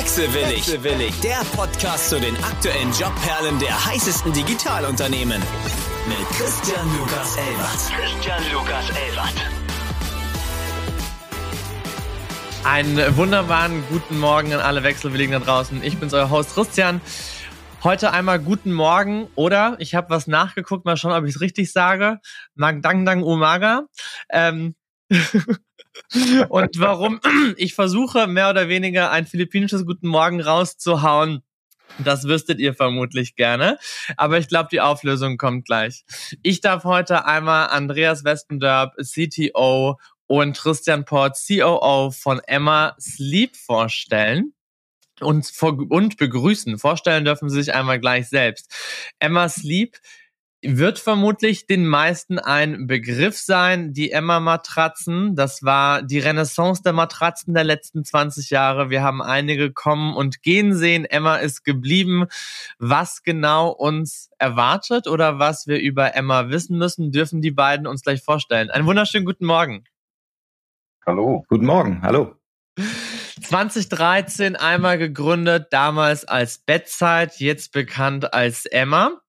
Wechselwillig. Wechselwillig. Der Podcast zu den aktuellen Jobperlen der heißesten Digitalunternehmen. Mit Christian Lukas Elbert. Christian Lukas Elbert. Einen wunderbaren guten Morgen an alle Wechselwilligen da draußen. Ich bin's, euer Host Christian. Heute einmal guten Morgen oder ich habe was nachgeguckt, mal schauen, ob ich es richtig sage. Magdang Umaga. Ähm, und warum ich versuche mehr oder weniger ein philippinisches Guten Morgen rauszuhauen. Das wüsstet ihr vermutlich gerne. Aber ich glaube, die Auflösung kommt gleich. Ich darf heute einmal Andreas Westendorp, CTO und Christian Port, COO von Emma Sleep vorstellen und, und begrüßen. Vorstellen dürfen Sie sich einmal gleich selbst. Emma Sleep wird vermutlich den meisten ein Begriff sein. Die Emma-Matratzen, das war die Renaissance der Matratzen der letzten 20 Jahre. Wir haben einige kommen und gehen sehen. Emma ist geblieben. Was genau uns erwartet oder was wir über Emma wissen müssen, dürfen die beiden uns gleich vorstellen. Einen wunderschönen guten Morgen. Hallo. Guten Morgen. Hallo. 2013 einmal gegründet, damals als Bettzeit, jetzt bekannt als Emma.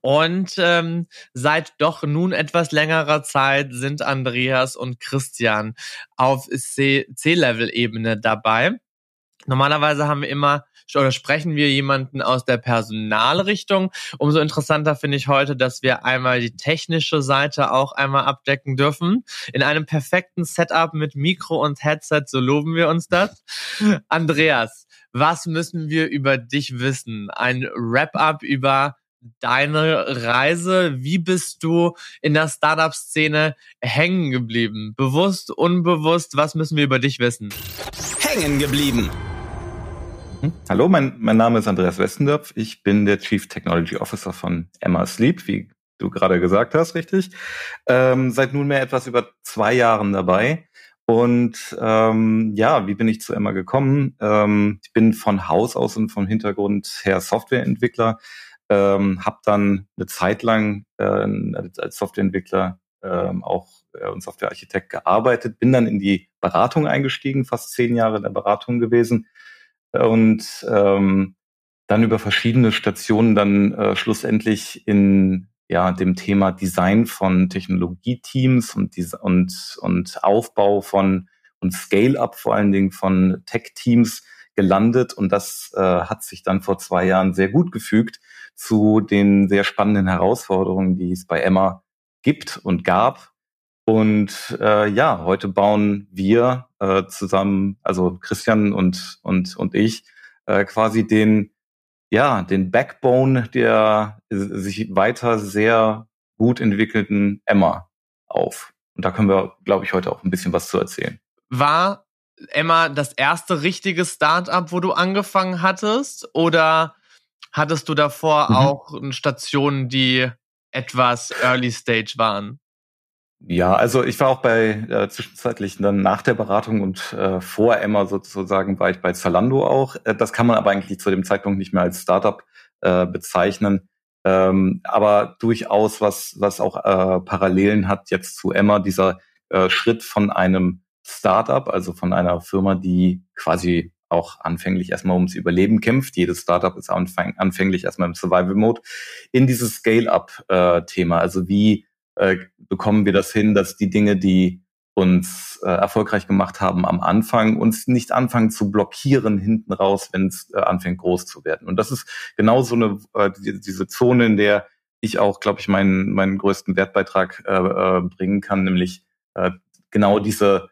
Und ähm, seit doch nun etwas längerer Zeit sind Andreas und Christian auf C-Level-Ebene dabei. Normalerweise haben wir immer oder sprechen wir jemanden aus der Personalrichtung. Umso interessanter finde ich heute, dass wir einmal die technische Seite auch einmal abdecken dürfen. In einem perfekten Setup mit Mikro und Headset, so loben wir uns das. Andreas, was müssen wir über dich wissen? Ein Wrap-up über deine Reise? Wie bist du in der Startup-Szene hängen geblieben? Bewusst, unbewusst? Was müssen wir über dich wissen? Hängen geblieben. Mhm. Hallo, mein, mein Name ist Andreas Westendorf. Ich bin der Chief Technology Officer von Emma Sleep, wie du gerade gesagt hast, richtig. Ähm, seit nunmehr etwas über zwei Jahren dabei. Und ähm, ja, wie bin ich zu Emma gekommen? Ähm, ich bin von Haus aus und vom Hintergrund her Softwareentwickler ähm, habe dann eine Zeit lang äh, als Softwareentwickler ähm, auch äh, und Softwarearchitekt gearbeitet, bin dann in die Beratung eingestiegen, fast zehn Jahre in der Beratung gewesen und ähm, dann über verschiedene Stationen dann äh, schlussendlich in ja dem Thema Design von Technologieteams und und und Aufbau von und Scale-up vor allen Dingen von Tech-Teams gelandet und das äh, hat sich dann vor zwei Jahren sehr gut gefügt zu den sehr spannenden Herausforderungen, die es bei Emma gibt und gab. Und äh, ja, heute bauen wir äh, zusammen, also Christian und und und ich, äh, quasi den ja den Backbone der sich weiter sehr gut entwickelten Emma auf. Und da können wir, glaube ich, heute auch ein bisschen was zu erzählen. War Emma das erste richtige Startup, wo du angefangen hattest? Oder hattest du davor mhm. auch Stationen, die etwas Early Stage waren? Ja, also ich war auch bei äh, zwischenzeitlich dann nach der Beratung und äh, vor Emma sozusagen war ich bei Zalando auch. Äh, das kann man aber eigentlich zu dem Zeitpunkt nicht mehr als Startup äh, bezeichnen. Ähm, aber durchaus was, was auch äh, Parallelen hat jetzt zu Emma, dieser äh, Schritt von einem Startup, also von einer Firma, die quasi auch anfänglich erstmal ums Überleben kämpft. Jedes Startup ist anfäng anfänglich erstmal im Survival Mode in dieses Scale-up-Thema. Äh, also wie äh, bekommen wir das hin, dass die Dinge, die uns äh, erfolgreich gemacht haben am Anfang, uns nicht anfangen zu blockieren hinten raus, wenn es äh, anfängt groß zu werden. Und das ist genau so eine äh, die, diese Zone, in der ich auch, glaube ich, meinen meinen größten Wertbeitrag äh, äh, bringen kann, nämlich äh, genau diese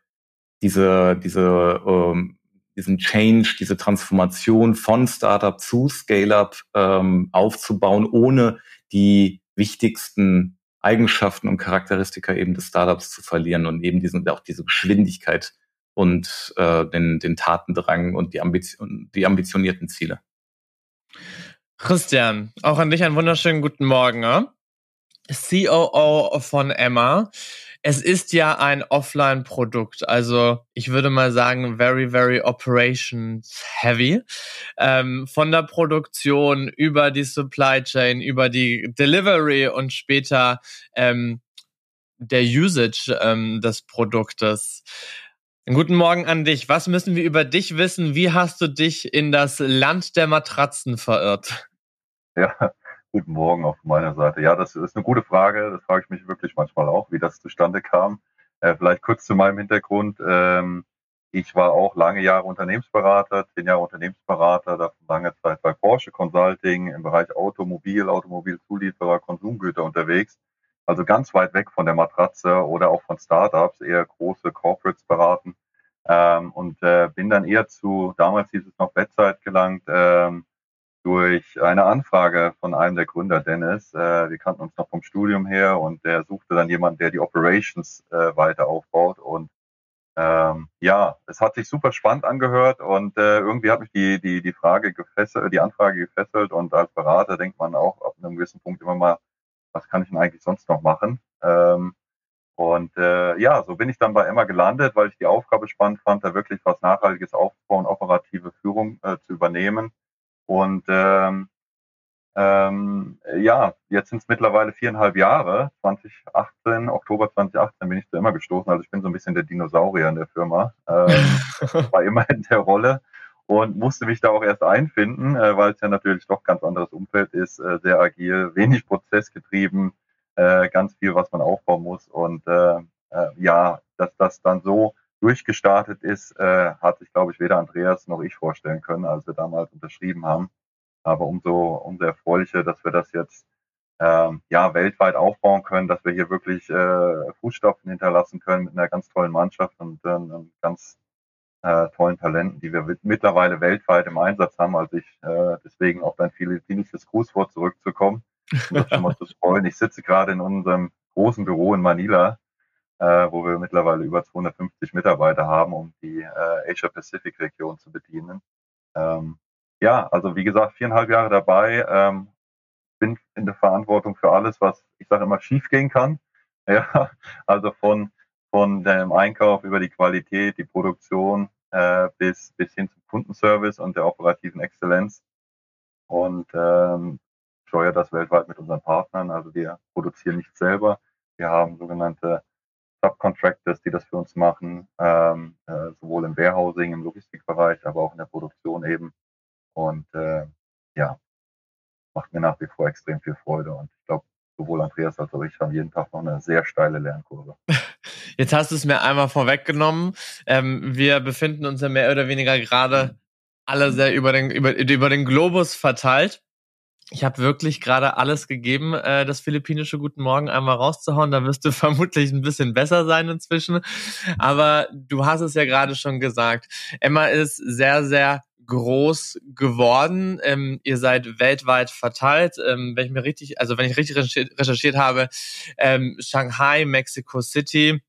diese diese ähm, diesen Change, diese Transformation von Startup zu Scale-up ähm, aufzubauen, ohne die wichtigsten Eigenschaften und Charakteristika eben des Startups zu verlieren und eben diesen, auch diese Geschwindigkeit und äh, den, den Tatendrang und die, Ambition, die ambitionierten Ziele. Christian, auch an dich einen wunderschönen guten Morgen. Ja? COO von Emma. Es ist ja ein Offline-Produkt, also ich würde mal sagen, very, very operations heavy. Ähm, von der Produktion über die Supply Chain, über die Delivery und später ähm, der Usage ähm, des Produktes. Guten Morgen an dich. Was müssen wir über dich wissen? Wie hast du dich in das Land der Matratzen verirrt? Ja, guten Morgen auf meiner Seite. Ja, das ist eine gute Frage. Das frage ich mich wirklich manchmal auch, wie das zustande kam. Äh, vielleicht kurz zu meinem Hintergrund. Ähm, ich war auch lange Jahre Unternehmensberater, zehn Jahre Unternehmensberater, davon lange Zeit bei Porsche Consulting im Bereich Automobil, Automobilzulieferer, Konsumgüter unterwegs. Also ganz weit weg von der Matratze oder auch von Startups, eher große Corporates beraten. Ähm, und äh, bin dann eher zu, damals hieß es noch Bettzeit gelangt, ähm, durch eine Anfrage von einem der Gründer, Dennis. Äh, wir kannten uns noch vom Studium her und der suchte dann jemanden, der die Operations äh, weiter aufbaut. Und ähm, ja, es hat sich super spannend angehört und äh, irgendwie hat mich die, die, die Frage gefesselt, die Anfrage gefesselt und als Berater denkt man auch ab einem gewissen Punkt immer mal, was kann ich denn eigentlich sonst noch machen? Ähm, und äh, ja, so bin ich dann bei Emma gelandet, weil ich die Aufgabe spannend fand, da wirklich was Nachhaltiges aufzubauen, operative Führung äh, zu übernehmen. Und ähm, ähm, ja, jetzt sind es mittlerweile viereinhalb Jahre. 2018, Oktober 2018 bin ich zu immer gestoßen. Also ich bin so ein bisschen der Dinosaurier in der Firma. Ähm, war immer in der Rolle und musste mich da auch erst einfinden, äh, weil es ja natürlich doch ganz anderes Umfeld ist, äh, sehr agil, wenig prozessgetrieben, äh, ganz viel, was man aufbauen muss. Und äh, äh, ja, dass das dann so durchgestartet ist, äh, hat sich, glaube ich, weder Andreas noch ich vorstellen können, als wir damals unterschrieben haben. Aber umso, umso erfreulicher, dass wir das jetzt ähm, ja weltweit aufbauen können, dass wir hier wirklich äh, Fußstapfen hinterlassen können mit einer ganz tollen Mannschaft und äh, ganz äh, tollen Talenten, die wir mittlerweile weltweit im Einsatz haben. Also ich äh, deswegen auf dein philippinisches Grußwort zurückzukommen, um das schon mal zu freuen. Ich sitze gerade in unserem großen Büro in Manila, äh, wo wir mittlerweile über 250 Mitarbeiter haben, um die äh, Asia Pacific Region zu bedienen. Ähm, ja, also wie gesagt, viereinhalb Jahre dabei, ähm, bin in der Verantwortung für alles, was ich sage immer schief gehen kann. Ja, also von von dem Einkauf über die Qualität, die Produktion äh, bis bis hin zum Kundenservice und der operativen Exzellenz und ähm, steuere das weltweit mit unseren Partnern. Also wir produzieren nicht selber, wir haben sogenannte Subcontractors, die das für uns machen, ähm, äh, sowohl im Warehousing, im Logistikbereich, aber auch in der Produktion eben. Und äh, ja, macht mir nach wie vor extrem viel Freude. Und ich glaube, sowohl Andreas als auch ich haben jeden Tag noch eine sehr steile Lernkurve. Jetzt hast du es mir einmal vorweggenommen. Ähm, wir befinden uns ja mehr oder weniger gerade alle sehr über den, über, über den Globus verteilt. Ich habe wirklich gerade alles gegeben, äh, das philippinische Guten Morgen einmal rauszuhauen. Da wirst du vermutlich ein bisschen besser sein inzwischen. Aber du hast es ja gerade schon gesagt. Emma ist sehr, sehr groß geworden. Ähm, ihr seid weltweit verteilt. Ähm, wenn ich mir richtig, also wenn ich richtig recherchiert habe, ähm, Shanghai, Mexico City,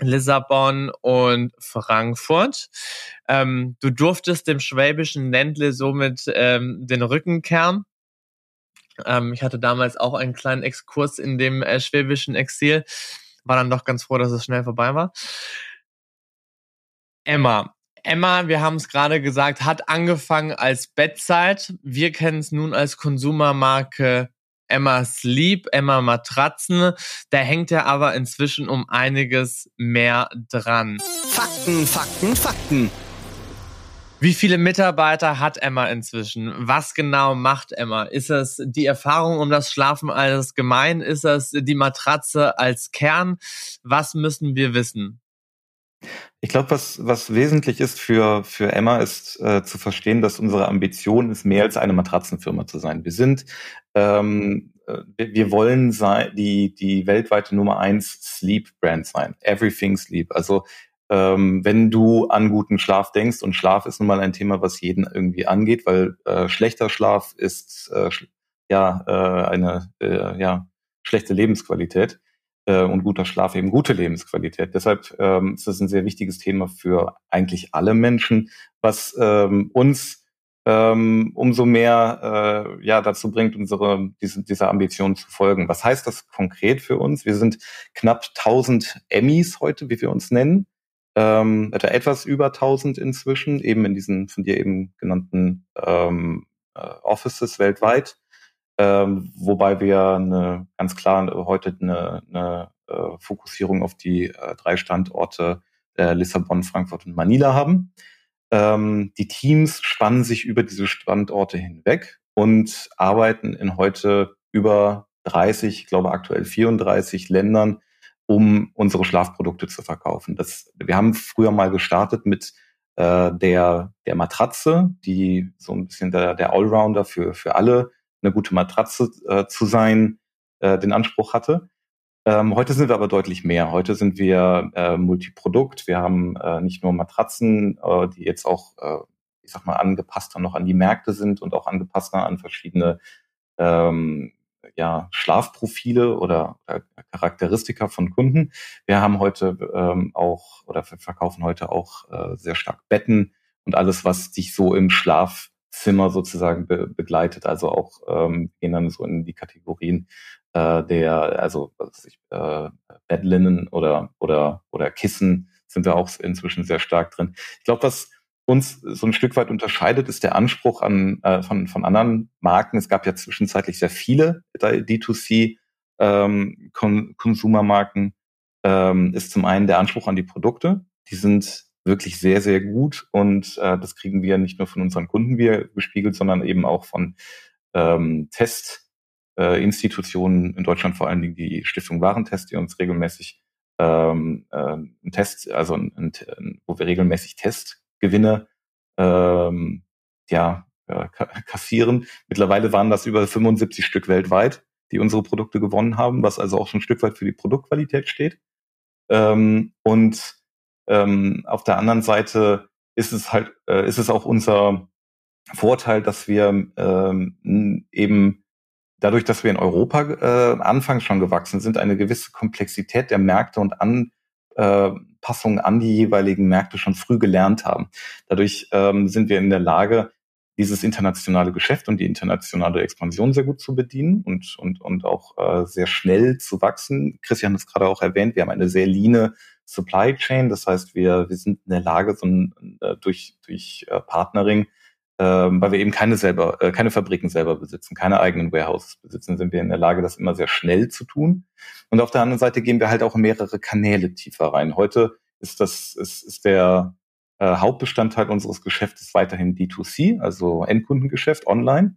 Lissabon und Frankfurt. Ähm, du durftest dem schwäbischen Ländle somit ähm, den Rücken kehren. Ähm, ich hatte damals auch einen kleinen Exkurs in dem äh, schwäbischen Exil. War dann doch ganz froh, dass es schnell vorbei war. Emma. Emma, wir haben es gerade gesagt, hat angefangen als Bettzeit. Wir kennen es nun als Konsumermarke Emma Sleep, Emma Matratzen. Da hängt er aber inzwischen um einiges mehr dran. Fakten, Fakten, Fakten. Wie viele Mitarbeiter hat Emma inzwischen? Was genau macht Emma? Ist das die Erfahrung um das Schlafen als gemein? Ist das die Matratze als Kern? Was müssen wir wissen? Ich glaube, was, was wesentlich ist für, für Emma, ist äh, zu verstehen, dass unsere Ambition ist, mehr als eine Matratzenfirma zu sein. Wir sind, ähm, äh, wir, wollen sein, die, die weltweite Nummer eins Sleep Brand sein. Everything Sleep. Also ähm, wenn du an guten Schlaf denkst und Schlaf ist nun mal ein Thema, was jeden irgendwie angeht, weil äh, schlechter Schlaf ist äh, sch ja äh, eine äh, ja schlechte Lebensqualität äh, und guter Schlaf eben gute Lebensqualität. Deshalb ähm, ist das ein sehr wichtiges Thema für eigentlich alle Menschen, was ähm, uns ähm, umso mehr äh, ja dazu bringt, unsere diese, dieser Ambition zu folgen. Was heißt das konkret für uns? Wir sind knapp 1000 Emmys heute, wie wir uns nennen ähm, etwas über 1000 inzwischen, eben in diesen von dir eben genannten ähm, äh, Offices weltweit, ähm, wobei wir eine, ganz klar heute eine, eine äh, Fokussierung auf die äh, drei Standorte äh, Lissabon, Frankfurt und Manila haben. Ähm, die Teams spannen sich über diese Standorte hinweg und arbeiten in heute über 30, ich glaube aktuell 34 Ländern, um unsere Schlafprodukte zu verkaufen. Das, wir haben früher mal gestartet mit äh, der, der Matratze, die so ein bisschen der, der Allrounder für, für alle, eine gute Matratze äh, zu sein, äh, den Anspruch hatte. Ähm, heute sind wir aber deutlich mehr. Heute sind wir äh, Multiprodukt. Wir haben äh, nicht nur Matratzen, äh, die jetzt auch, äh, ich sag mal, angepasster noch an die Märkte sind und auch angepasster an verschiedene ähm, ja, Schlafprofile oder, oder Charakteristika von Kunden. Wir haben heute ähm, auch oder verkaufen heute auch äh, sehr stark Betten und alles, was dich so im Schlafzimmer sozusagen be begleitet. Also auch ähm, gehen dann so in die Kategorien äh, der, also äh, Bettlinnen oder oder oder Kissen sind wir auch inzwischen sehr stark drin. Ich glaube, was uns so ein Stück weit unterscheidet, ist der Anspruch an, äh, von, von anderen Marken. Es gab ja zwischenzeitlich sehr viele D2C ähm. Ähm, ist zum einen der Anspruch an die Produkte. Die sind wirklich sehr, sehr gut und äh, das kriegen wir nicht nur von unseren Kunden wieder gespiegelt, sondern eben auch von ähm, Testinstitutionen äh, in Deutschland, vor allen Dingen die Stiftung Warentest, die uns regelmäßig ähm, äh, Test, also ein, ein, wo wir regelmäßig Test Gewinne ähm, ja, äh, kassieren. Mittlerweile waren das über 75 Stück weltweit, die unsere Produkte gewonnen haben, was also auch schon ein Stück weit für die Produktqualität steht. Ähm, und ähm, auf der anderen Seite ist es halt, äh, ist es auch unser Vorteil, dass wir ähm, eben dadurch, dass wir in Europa äh, anfangs schon gewachsen sind, eine gewisse Komplexität der Märkte und an äh, Anpassungen an die jeweiligen Märkte schon früh gelernt haben. Dadurch ähm, sind wir in der Lage, dieses internationale Geschäft und die internationale Expansion sehr gut zu bedienen und, und, und auch äh, sehr schnell zu wachsen. Christian hat es gerade auch erwähnt, wir haben eine sehr leane Supply Chain. Das heißt, wir, wir sind in der Lage, so ein, äh, durch, durch äh, Partnering ähm, weil wir eben keine selber, äh, keine Fabriken selber besitzen, keine eigenen Warehouses besitzen, sind wir in der Lage, das immer sehr schnell zu tun. Und auf der anderen Seite gehen wir halt auch mehrere Kanäle tiefer rein. Heute ist das, ist, ist der äh, Hauptbestandteil unseres Geschäftes weiterhin D2C, also Endkundengeschäft online.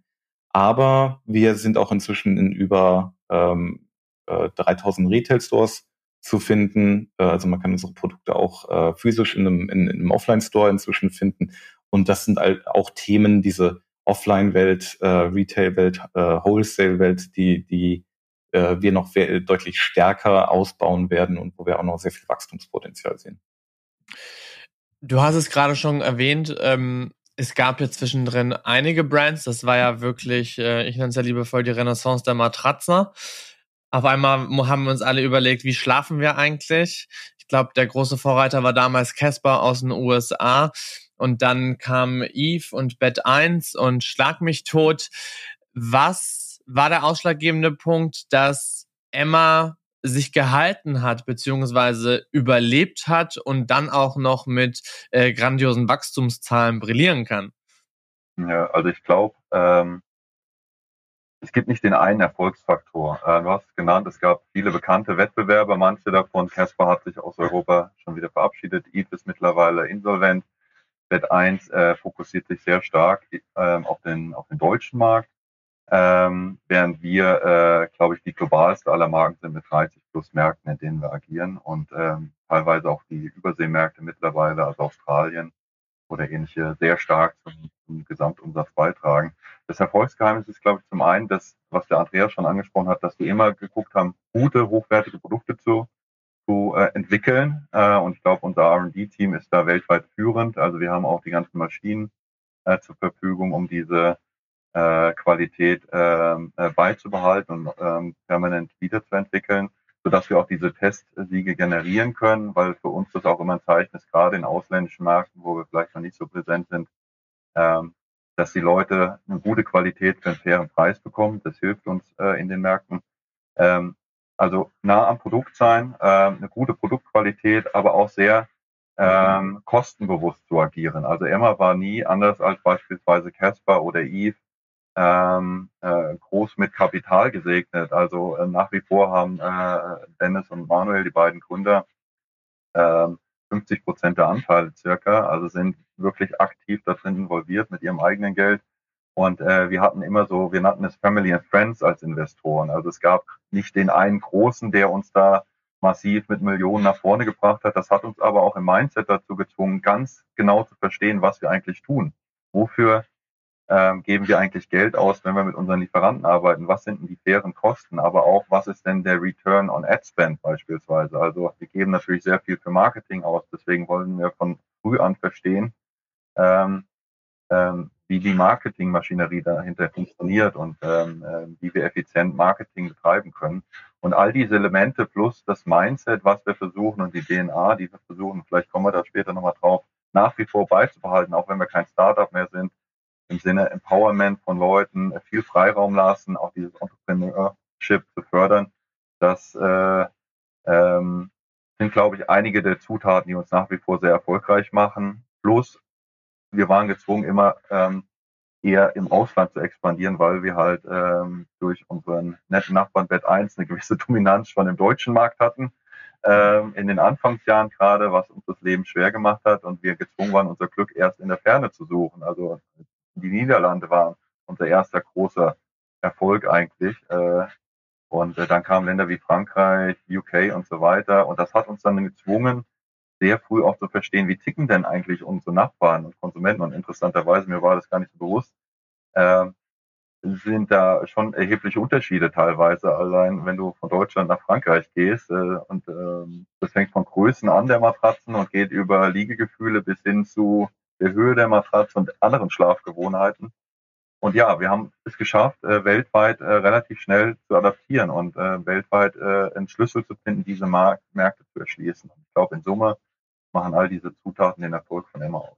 Aber wir sind auch inzwischen in über ähm, äh, 3000 Retail-Stores zu finden. Äh, also man kann unsere Produkte auch äh, physisch in einem, in, in einem Offline-Store inzwischen finden und das sind halt auch Themen, diese Offline-Welt, äh, Retail-Welt, äh, Wholesale-Welt, die, die äh, wir noch deutlich stärker ausbauen werden und wo wir auch noch sehr viel Wachstumspotenzial sehen. Du hast es gerade schon erwähnt, ähm, es gab ja zwischendrin einige Brands, das war ja wirklich, äh, ich nenne es ja liebevoll die Renaissance der Matratzer. Auf einmal haben wir uns alle überlegt, wie schlafen wir eigentlich? Ich glaube, der große Vorreiter war damals Casper aus den USA. Und dann kam Eve und Bett 1 und Schlag mich tot. Was war der ausschlaggebende Punkt, dass Emma sich gehalten hat, beziehungsweise überlebt hat und dann auch noch mit äh, grandiosen Wachstumszahlen brillieren kann? Ja, also ich glaube, ähm, es gibt nicht den einen Erfolgsfaktor. Äh, du hast es genannt, es gab viele bekannte Wettbewerber, manche davon, Casper hat sich aus Europa schon wieder verabschiedet, Eve ist mittlerweile insolvent. Bett 1 äh, fokussiert sich sehr stark ähm, auf, den, auf den deutschen Markt, ähm, während wir, äh, glaube ich, die globalste aller Marken sind mit 30 plus Märkten, in denen wir agieren und ähm, teilweise auch die Überseemärkte mittlerweile, also Australien oder ähnliche, sehr stark zum, zum Gesamtumsatz beitragen. Das Erfolgsgeheimnis ist, glaube ich, zum einen das, was der Andreas schon angesprochen hat, dass wir immer geguckt haben, gute, hochwertige Produkte zu zu äh, entwickeln. Äh, und ich glaube, unser RD-Team ist da weltweit führend. Also wir haben auch die ganzen Maschinen äh, zur Verfügung, um diese äh, Qualität ähm, äh, beizubehalten und ähm, permanent wiederzuentwickeln, sodass wir auch diese Testsiege generieren können, weil für uns das auch immer ein Zeichen ist, gerade in ausländischen Märkten, wo wir vielleicht noch nicht so präsent sind, ähm, dass die Leute eine gute Qualität für einen fairen Preis bekommen. Das hilft uns äh, in den Märkten. Ähm, also nah am Produkt sein, äh, eine gute Produktqualität, aber auch sehr ähm, kostenbewusst zu agieren. Also Emma war nie anders als beispielsweise Casper oder Eve ähm, äh, groß mit Kapital gesegnet. Also äh, nach wie vor haben äh, Dennis und Manuel, die beiden Gründer, ähm, 50 Prozent der Anteile circa, also sind wirklich aktiv da drin involviert mit ihrem eigenen Geld. Und äh, wir hatten immer so, wir nannten es Family and Friends als Investoren. Also es gab nicht den einen Großen, der uns da massiv mit Millionen nach vorne gebracht hat. Das hat uns aber auch im Mindset dazu gezwungen, ganz genau zu verstehen, was wir eigentlich tun. Wofür ähm, geben wir eigentlich Geld aus, wenn wir mit unseren Lieferanten arbeiten? Was sind denn die fairen Kosten? Aber auch, was ist denn der Return on Ad Spend beispielsweise? Also wir geben natürlich sehr viel für Marketing aus. Deswegen wollen wir von früh an verstehen, ähm, ähm, wie die Marketingmaschinerie dahinter funktioniert und ähm, äh, wie wir effizient Marketing betreiben können. Und all diese Elemente plus das Mindset, was wir versuchen und die DNA, die wir versuchen, vielleicht kommen wir da später nochmal drauf, nach wie vor beizubehalten, auch wenn wir kein Startup mehr sind, im Sinne Empowerment von Leuten, viel Freiraum lassen, auch dieses Entrepreneurship zu fördern. Das äh, ähm, sind, glaube ich, einige der Zutaten, die uns nach wie vor sehr erfolgreich machen. Plus wir waren gezwungen, immer ähm, eher im Ausland zu expandieren, weil wir halt ähm, durch unseren netten Nachbarn Bett 1 eine gewisse Dominanz schon im deutschen Markt hatten. Ähm, in den Anfangsjahren gerade, was uns das Leben schwer gemacht hat und wir gezwungen waren, unser Glück erst in der Ferne zu suchen. Also die Niederlande waren unser erster großer Erfolg eigentlich. Äh, und äh, dann kamen Länder wie Frankreich, UK und so weiter. Und das hat uns dann gezwungen, sehr früh auch zu verstehen, wie ticken denn eigentlich unsere Nachbarn und Konsumenten. Und interessanterweise, mir war das gar nicht so bewusst, äh, sind da schon erhebliche Unterschiede teilweise. Allein wenn du von Deutschland nach Frankreich gehst äh, und äh, das fängt von Größen an der Matratzen und geht über Liegegefühle bis hin zu der Höhe der Matratze und anderen Schlafgewohnheiten. Und ja, wir haben es geschafft, äh, weltweit äh, relativ schnell zu adaptieren und äh, weltweit äh, einen Schlüssel zu finden, diese Mark Märkte zu erschließen. Und ich glaube, in Summe machen all diese Zutaten den Erfolg von Emma aus.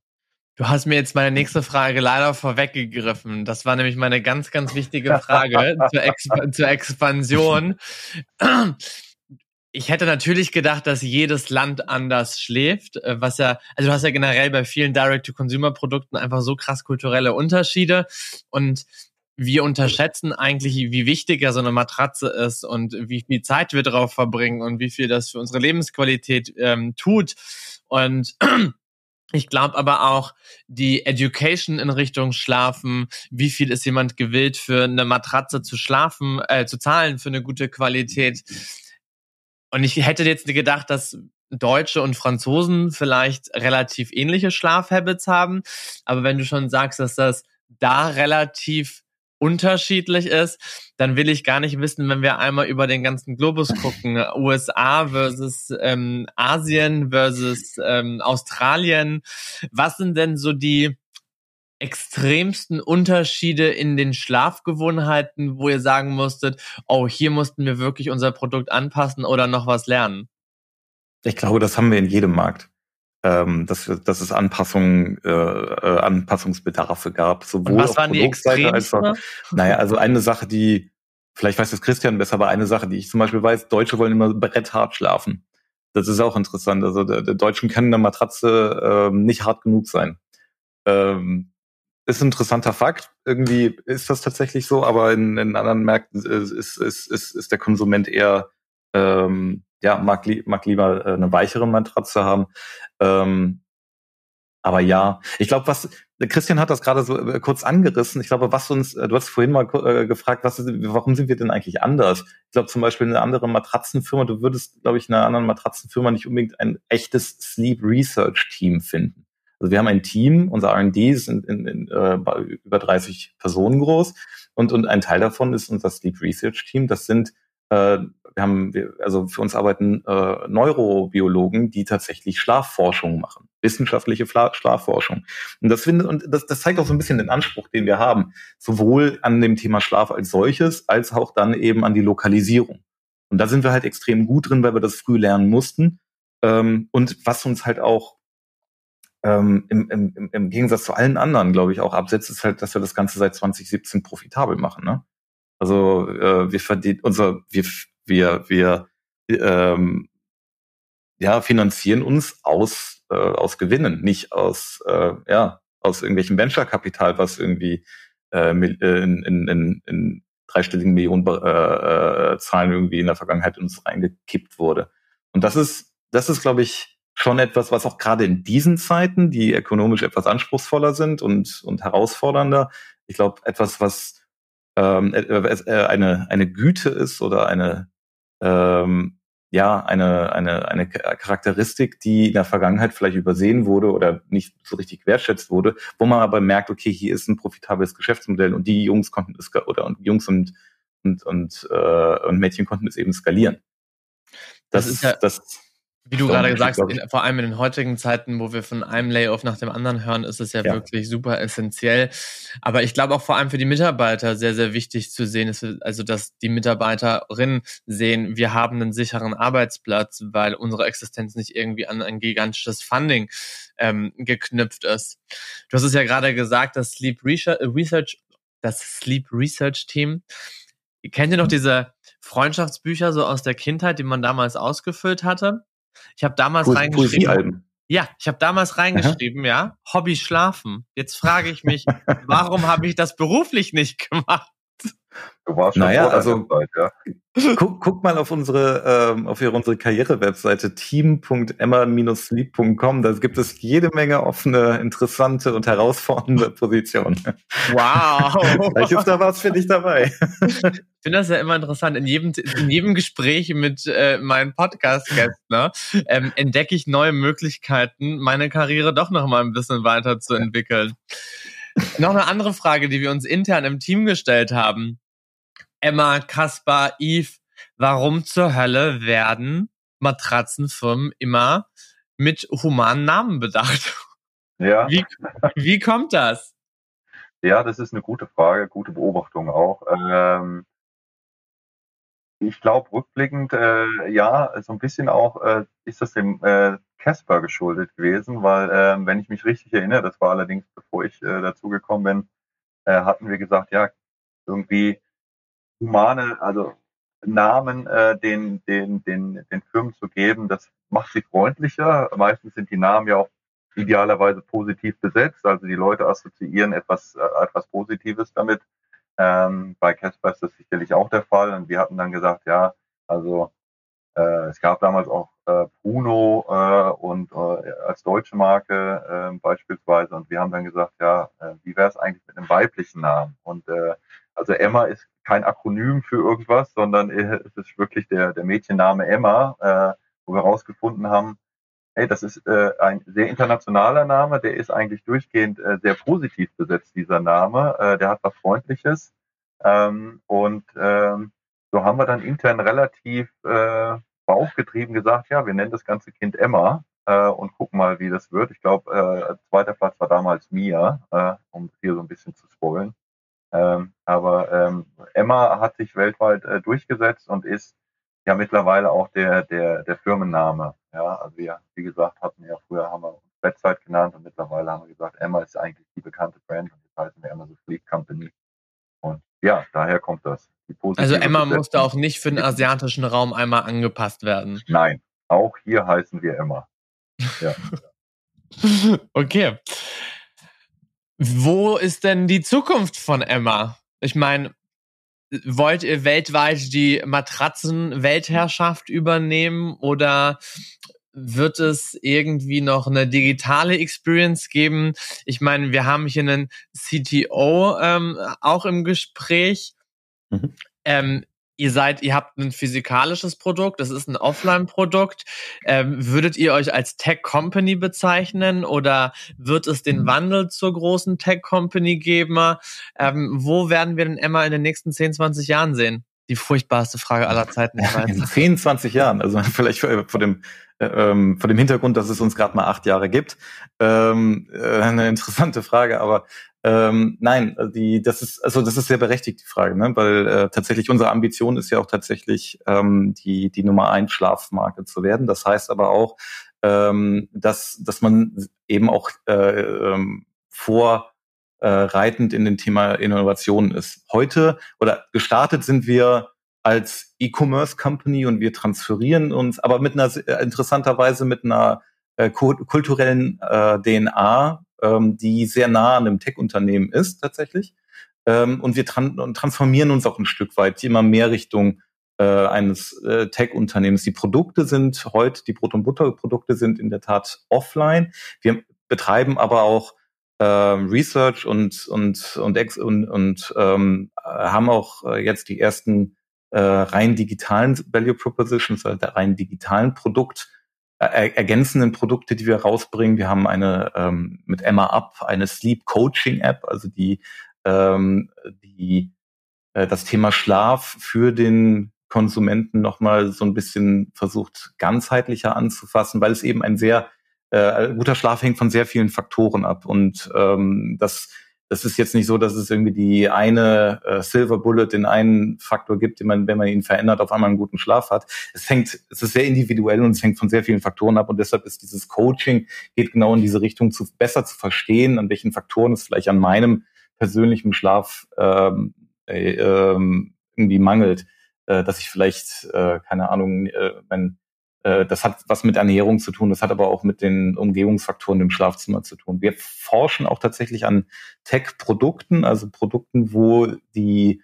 Du hast mir jetzt meine nächste Frage leider vorweggegriffen. Das war nämlich meine ganz, ganz wichtige Frage zur, Exp zur Expansion. Ich hätte natürlich gedacht, dass jedes Land anders schläft, äh, was ja, also du hast ja generell bei vielen Direct-to-Consumer-Produkten einfach so krass kulturelle Unterschiede und wir unterschätzen eigentlich, wie wichtig ja so eine Matratze ist und wie viel Zeit wir drauf verbringen und wie viel das für unsere Lebensqualität ähm, tut. Und ich glaube aber auch die Education in Richtung Schlafen, wie viel ist jemand gewillt für eine Matratze zu schlafen, äh, zu zahlen für eine gute Qualität. Und ich hätte jetzt gedacht, dass Deutsche und Franzosen vielleicht relativ ähnliche Schlafhabits haben. Aber wenn du schon sagst, dass das da relativ unterschiedlich ist, dann will ich gar nicht wissen, wenn wir einmal über den ganzen Globus gucken, USA versus ähm, Asien versus ähm, Australien, was sind denn so die extremsten Unterschiede in den Schlafgewohnheiten, wo ihr sagen musstet, oh, hier mussten wir wirklich unser Produkt anpassen oder noch was lernen? Ich glaube, das haben wir in jedem Markt ähm, dass, dass es Anpassungen, äh, äh, Anpassungsbedarfe gab. Sowohl Und was waren die Extremsten? Als auch, naja, also eine Sache, die, vielleicht weiß es Christian besser, aber eine Sache, die ich zum Beispiel weiß, Deutsche wollen immer bretthart schlafen. Das ist auch interessant. Also der, der Deutschen kann eine Matratze ähm, nicht hart genug sein. Ähm, ist ein interessanter Fakt. Irgendwie ist das tatsächlich so, aber in, in anderen Märkten ist, ist, ist, ist der Konsument eher ähm, ja, mag, li mag lieber äh, eine weichere Matratze haben. Ähm, aber ja, ich glaube, was Christian hat das gerade so äh, kurz angerissen. Ich glaube, was uns, äh, du hast vorhin mal äh, gefragt, was, warum sind wir denn eigentlich anders? Ich glaube zum Beispiel eine andere Matratzenfirma, du würdest, glaube ich, in einer anderen Matratzenfirma nicht unbedingt ein echtes Sleep Research Team finden. Also wir haben ein Team, unser R&D sind in, in, äh, über 30 Personen groß und, und ein Teil davon ist unser Sleep Research Team. Das sind äh, wir haben, wir, also für uns arbeiten äh, Neurobiologen, die tatsächlich Schlafforschung machen, wissenschaftliche Fla Schlafforschung. Und das findet und das, das zeigt auch so ein bisschen den Anspruch, den wir haben, sowohl an dem Thema Schlaf als solches, als auch dann eben an die Lokalisierung. Und da sind wir halt extrem gut drin, weil wir das früh lernen mussten. Ähm, und was uns halt auch ähm, im, im, im Gegensatz zu allen anderen, glaube ich, auch absetzt, ist halt, dass wir das Ganze seit 2017 profitabel machen. Ne? Also äh, wir verdienen unser, wir, wir, wir ähm, ja, finanzieren uns aus, äh, aus Gewinnen, nicht aus, äh, ja, aus irgendwelchem Venture-Kapital, was irgendwie äh, äh in, in, in, in dreistelligen Millionen äh, äh, Zahlen irgendwie in der Vergangenheit uns reingekippt wurde. Und das ist, das ist, glaube ich, schon etwas, was auch gerade in diesen Zeiten, die ökonomisch etwas anspruchsvoller sind und, und herausfordernder, ich glaube, etwas, was ähm, äh, äh, eine, eine Güte ist oder eine, ähm, ja, eine, eine, eine Charakteristik, die in der Vergangenheit vielleicht übersehen wurde oder nicht so richtig wertschätzt wurde, wo man aber merkt, okay, hier ist ein profitables Geschäftsmodell und die Jungs konnten es oder und Jungs und und und, äh, und Mädchen konnten es eben skalieren. Das, das ist ja, das wie du gerade gesagt hast, vor allem in den heutigen Zeiten, wo wir von einem Layoff nach dem anderen hören, ist es ja, ja. wirklich super essentiell. Aber ich glaube auch vor allem für die Mitarbeiter sehr, sehr wichtig zu sehen, ist, also dass die Mitarbeiterinnen sehen, wir haben einen sicheren Arbeitsplatz, weil unsere Existenz nicht irgendwie an ein gigantisches Funding ähm, geknüpft ist. Du hast es ja gerade gesagt, das Sleep Research, das Sleep Research Team. Kennt ihr noch diese Freundschaftsbücher so aus der Kindheit, die man damals ausgefüllt hatte? Ich habe damals po reingeschrieben. Ja, ich habe damals reingeschrieben, Aha. ja, Hobby schlafen. Jetzt frage ich mich, warum habe ich das beruflich nicht gemacht? Du warst schon naja, also Zeit, ja. guck, guck mal auf unsere ähm, auf unsere Karriere-Webseite team.emma-sleep.com. Da gibt es jede Menge offene, interessante und herausfordernde Positionen. Wow! Vielleicht ist da was für dich dabei. Ich finde das ja immer interessant. In jedem, in jedem Gespräch mit äh, meinen Podcast-Gästen ne, ähm, entdecke ich neue Möglichkeiten, meine Karriere doch noch mal ein bisschen weiterzuentwickeln. Noch eine andere Frage, die wir uns intern im Team gestellt haben. Emma, Kaspar, Yves, warum zur Hölle werden Matratzenfirmen immer mit humanen Namen bedacht? Ja. Wie, wie kommt das? Ja, das ist eine gute Frage, gute Beobachtung auch. Ähm, ich glaube, rückblickend, äh, ja, so ein bisschen auch äh, ist das dem äh, Casper geschuldet gewesen, weil, äh, wenn ich mich richtig erinnere, das war allerdings bevor ich äh, dazugekommen bin, äh, hatten wir gesagt, ja, irgendwie humane, also Namen äh, den, den, den, den Firmen zu geben, das macht sie freundlicher. Meistens sind die Namen ja auch idealerweise positiv besetzt, also die Leute assoziieren etwas, äh, etwas Positives damit. Ähm, bei Casper ist das sicherlich auch der Fall und wir hatten dann gesagt, ja, also äh, es gab damals auch äh, Bruno äh, und äh, als deutsche Marke äh, beispielsweise und wir haben dann gesagt, ja, äh, wie wäre es eigentlich mit einem weiblichen Namen? Und äh, also Emma ist kein Akronym für irgendwas, sondern es ist wirklich der, der Mädchenname Emma, äh, wo wir herausgefunden haben, hey, das ist äh, ein sehr internationaler Name, der ist eigentlich durchgehend äh, sehr positiv besetzt, dieser Name. Äh, der hat was Freundliches. Ähm, und ähm, so haben wir dann intern relativ äh, bauchgetrieben gesagt, ja, wir nennen das ganze Kind Emma äh, und gucken mal, wie das wird. Ich glaube, äh, zweiter Platz war damals Mia, äh, um hier so ein bisschen zu spoilen. Ähm, aber ähm, Emma hat sich weltweit äh, durchgesetzt und ist ja mittlerweile auch der, der, der Firmenname. Ja, also wir, wie gesagt, hatten ja früher haben wir Website genannt und mittlerweile haben wir gesagt, Emma ist eigentlich die bekannte Brand und jetzt heißen wir Emma The Sleep Company. Und ja, daher kommt das. Also Emma musste auch nicht für den asiatischen Raum einmal angepasst werden. Nein, auch hier heißen wir Emma. Ja. okay. Wo ist denn die Zukunft von Emma? Ich meine, wollt ihr weltweit die Matratzen-Weltherrschaft übernehmen oder wird es irgendwie noch eine digitale Experience geben? Ich meine, wir haben hier einen CTO ähm, auch im Gespräch. Mhm. Ähm, ihr seid, ihr habt ein physikalisches Produkt, das ist ein Offline-Produkt. Ähm, würdet ihr euch als Tech-Company bezeichnen oder wird es den mhm. Wandel zur großen Tech-Company geben? Ähm, wo werden wir denn Emma in den nächsten 10, 20 Jahren sehen? Die furchtbarste Frage aller Zeiten. In 10, 20 Jahren, also vielleicht vor dem ähm, vor dem Hintergrund, dass es uns gerade mal acht Jahre gibt. Ähm, äh, eine interessante Frage, aber ähm, nein, also die, das ist, also das ist sehr berechtigt, die Frage, ne? weil äh, tatsächlich unsere Ambition ist ja auch tatsächlich ähm, die, die Nummer eins Schlafmarke zu werden. Das heißt aber auch, ähm, dass, dass man eben auch äh, ähm, vorreitend äh, in den Thema Innovation ist. Heute oder gestartet sind wir als E-Commerce Company und wir transferieren uns, aber mit einer äh, interessanterweise mit einer äh, kulturellen äh, DNA ähm, die sehr nah an einem Tech-Unternehmen ist tatsächlich. Ähm, und wir tran und transformieren uns auch ein Stück weit immer mehr Richtung äh, eines äh, Tech-Unternehmens. Die Produkte sind heute, die Brot- und Butter-Produkte sind in der Tat offline. Wir betreiben aber auch äh, Research und und und ex und, und ähm, haben auch äh, jetzt die ersten äh, rein digitalen Value Propositions, also der rein digitalen Produkt äh, ergänzenden Produkte, die wir rausbringen. Wir haben eine ähm, mit Emma Up eine Sleep Coaching App, also die ähm, die äh, das Thema Schlaf für den Konsumenten nochmal so ein bisschen versucht ganzheitlicher anzufassen, weil es eben ein sehr äh, guter Schlaf hängt von sehr vielen Faktoren ab. Und ähm, das, das ist jetzt nicht so, dass es irgendwie die eine äh, Silver Bullet, den einen Faktor gibt, den man, wenn man ihn verändert, auf einmal einen guten Schlaf hat. Es hängt, es ist sehr individuell und es hängt von sehr vielen Faktoren ab. Und deshalb ist dieses Coaching geht genau in diese Richtung, zu besser zu verstehen, an welchen Faktoren es vielleicht an meinem persönlichen Schlaf ähm, äh, ähm, irgendwie mangelt, äh, dass ich vielleicht, äh, keine Ahnung, äh, mein das hat was mit Ernährung zu tun, das hat aber auch mit den Umgebungsfaktoren im Schlafzimmer zu tun. Wir forschen auch tatsächlich an Tech-Produkten, also Produkten, wo die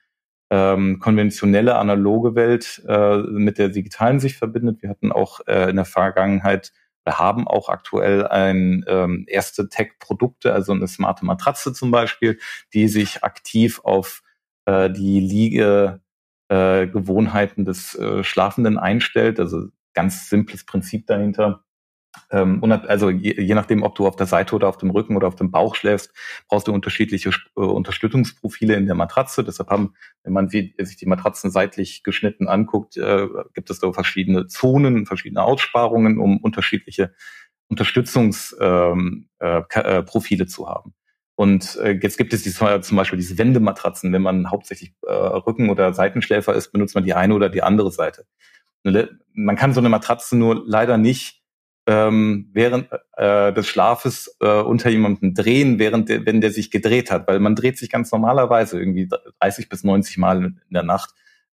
ähm, konventionelle analoge Welt äh, mit der digitalen sich verbindet. Wir hatten auch äh, in der Vergangenheit, wir haben auch aktuell ein ähm, erste Tech-Produkte, also eine smarte Matratze zum Beispiel, die sich aktiv auf äh, die Liege äh, Gewohnheiten des äh, Schlafenden einstellt. Also ganz simples Prinzip dahinter. Ähm, also je, je, nachdem, ob du auf der Seite oder auf dem Rücken oder auf dem Bauch schläfst, brauchst du unterschiedliche äh, Unterstützungsprofile in der Matratze. Deshalb haben, wenn man sich die Matratzen seitlich geschnitten anguckt, äh, gibt es da verschiedene Zonen, verschiedene Aussparungen, um unterschiedliche Unterstützungsprofile ähm, äh, äh, zu haben. Und äh, jetzt gibt es die, zum Beispiel diese Wendematratzen. Wenn man hauptsächlich äh, Rücken- oder Seitenschläfer ist, benutzt man die eine oder die andere Seite man kann so eine Matratze nur leider nicht ähm, während äh, des Schlafes äh, unter jemandem drehen, während der, wenn der sich gedreht hat, weil man dreht sich ganz normalerweise irgendwie 30 bis 90 Mal in der Nacht.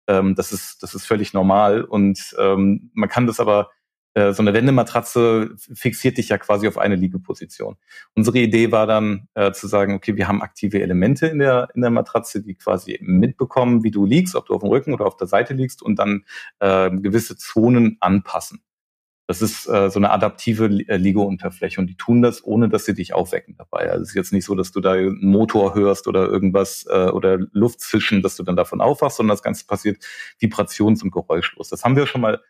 Ähm, das ist das ist völlig normal und ähm, man kann das aber so eine Wendematratze fixiert dich ja quasi auf eine Liegeposition. Unsere Idee war dann äh, zu sagen, okay, wir haben aktive Elemente in der, in der Matratze, die quasi mitbekommen, wie du liegst, ob du auf dem Rücken oder auf der Seite liegst und dann äh, gewisse Zonen anpassen. Das ist äh, so eine adaptive äh, Liegeunterfläche und die tun das, ohne dass sie dich aufwecken dabei. Also es ist jetzt nicht so, dass du da einen Motor hörst oder irgendwas äh, oder Luftzischen, dass du dann davon aufwachst, sondern das Ganze passiert vibrations- und geräuschlos. Das haben wir schon mal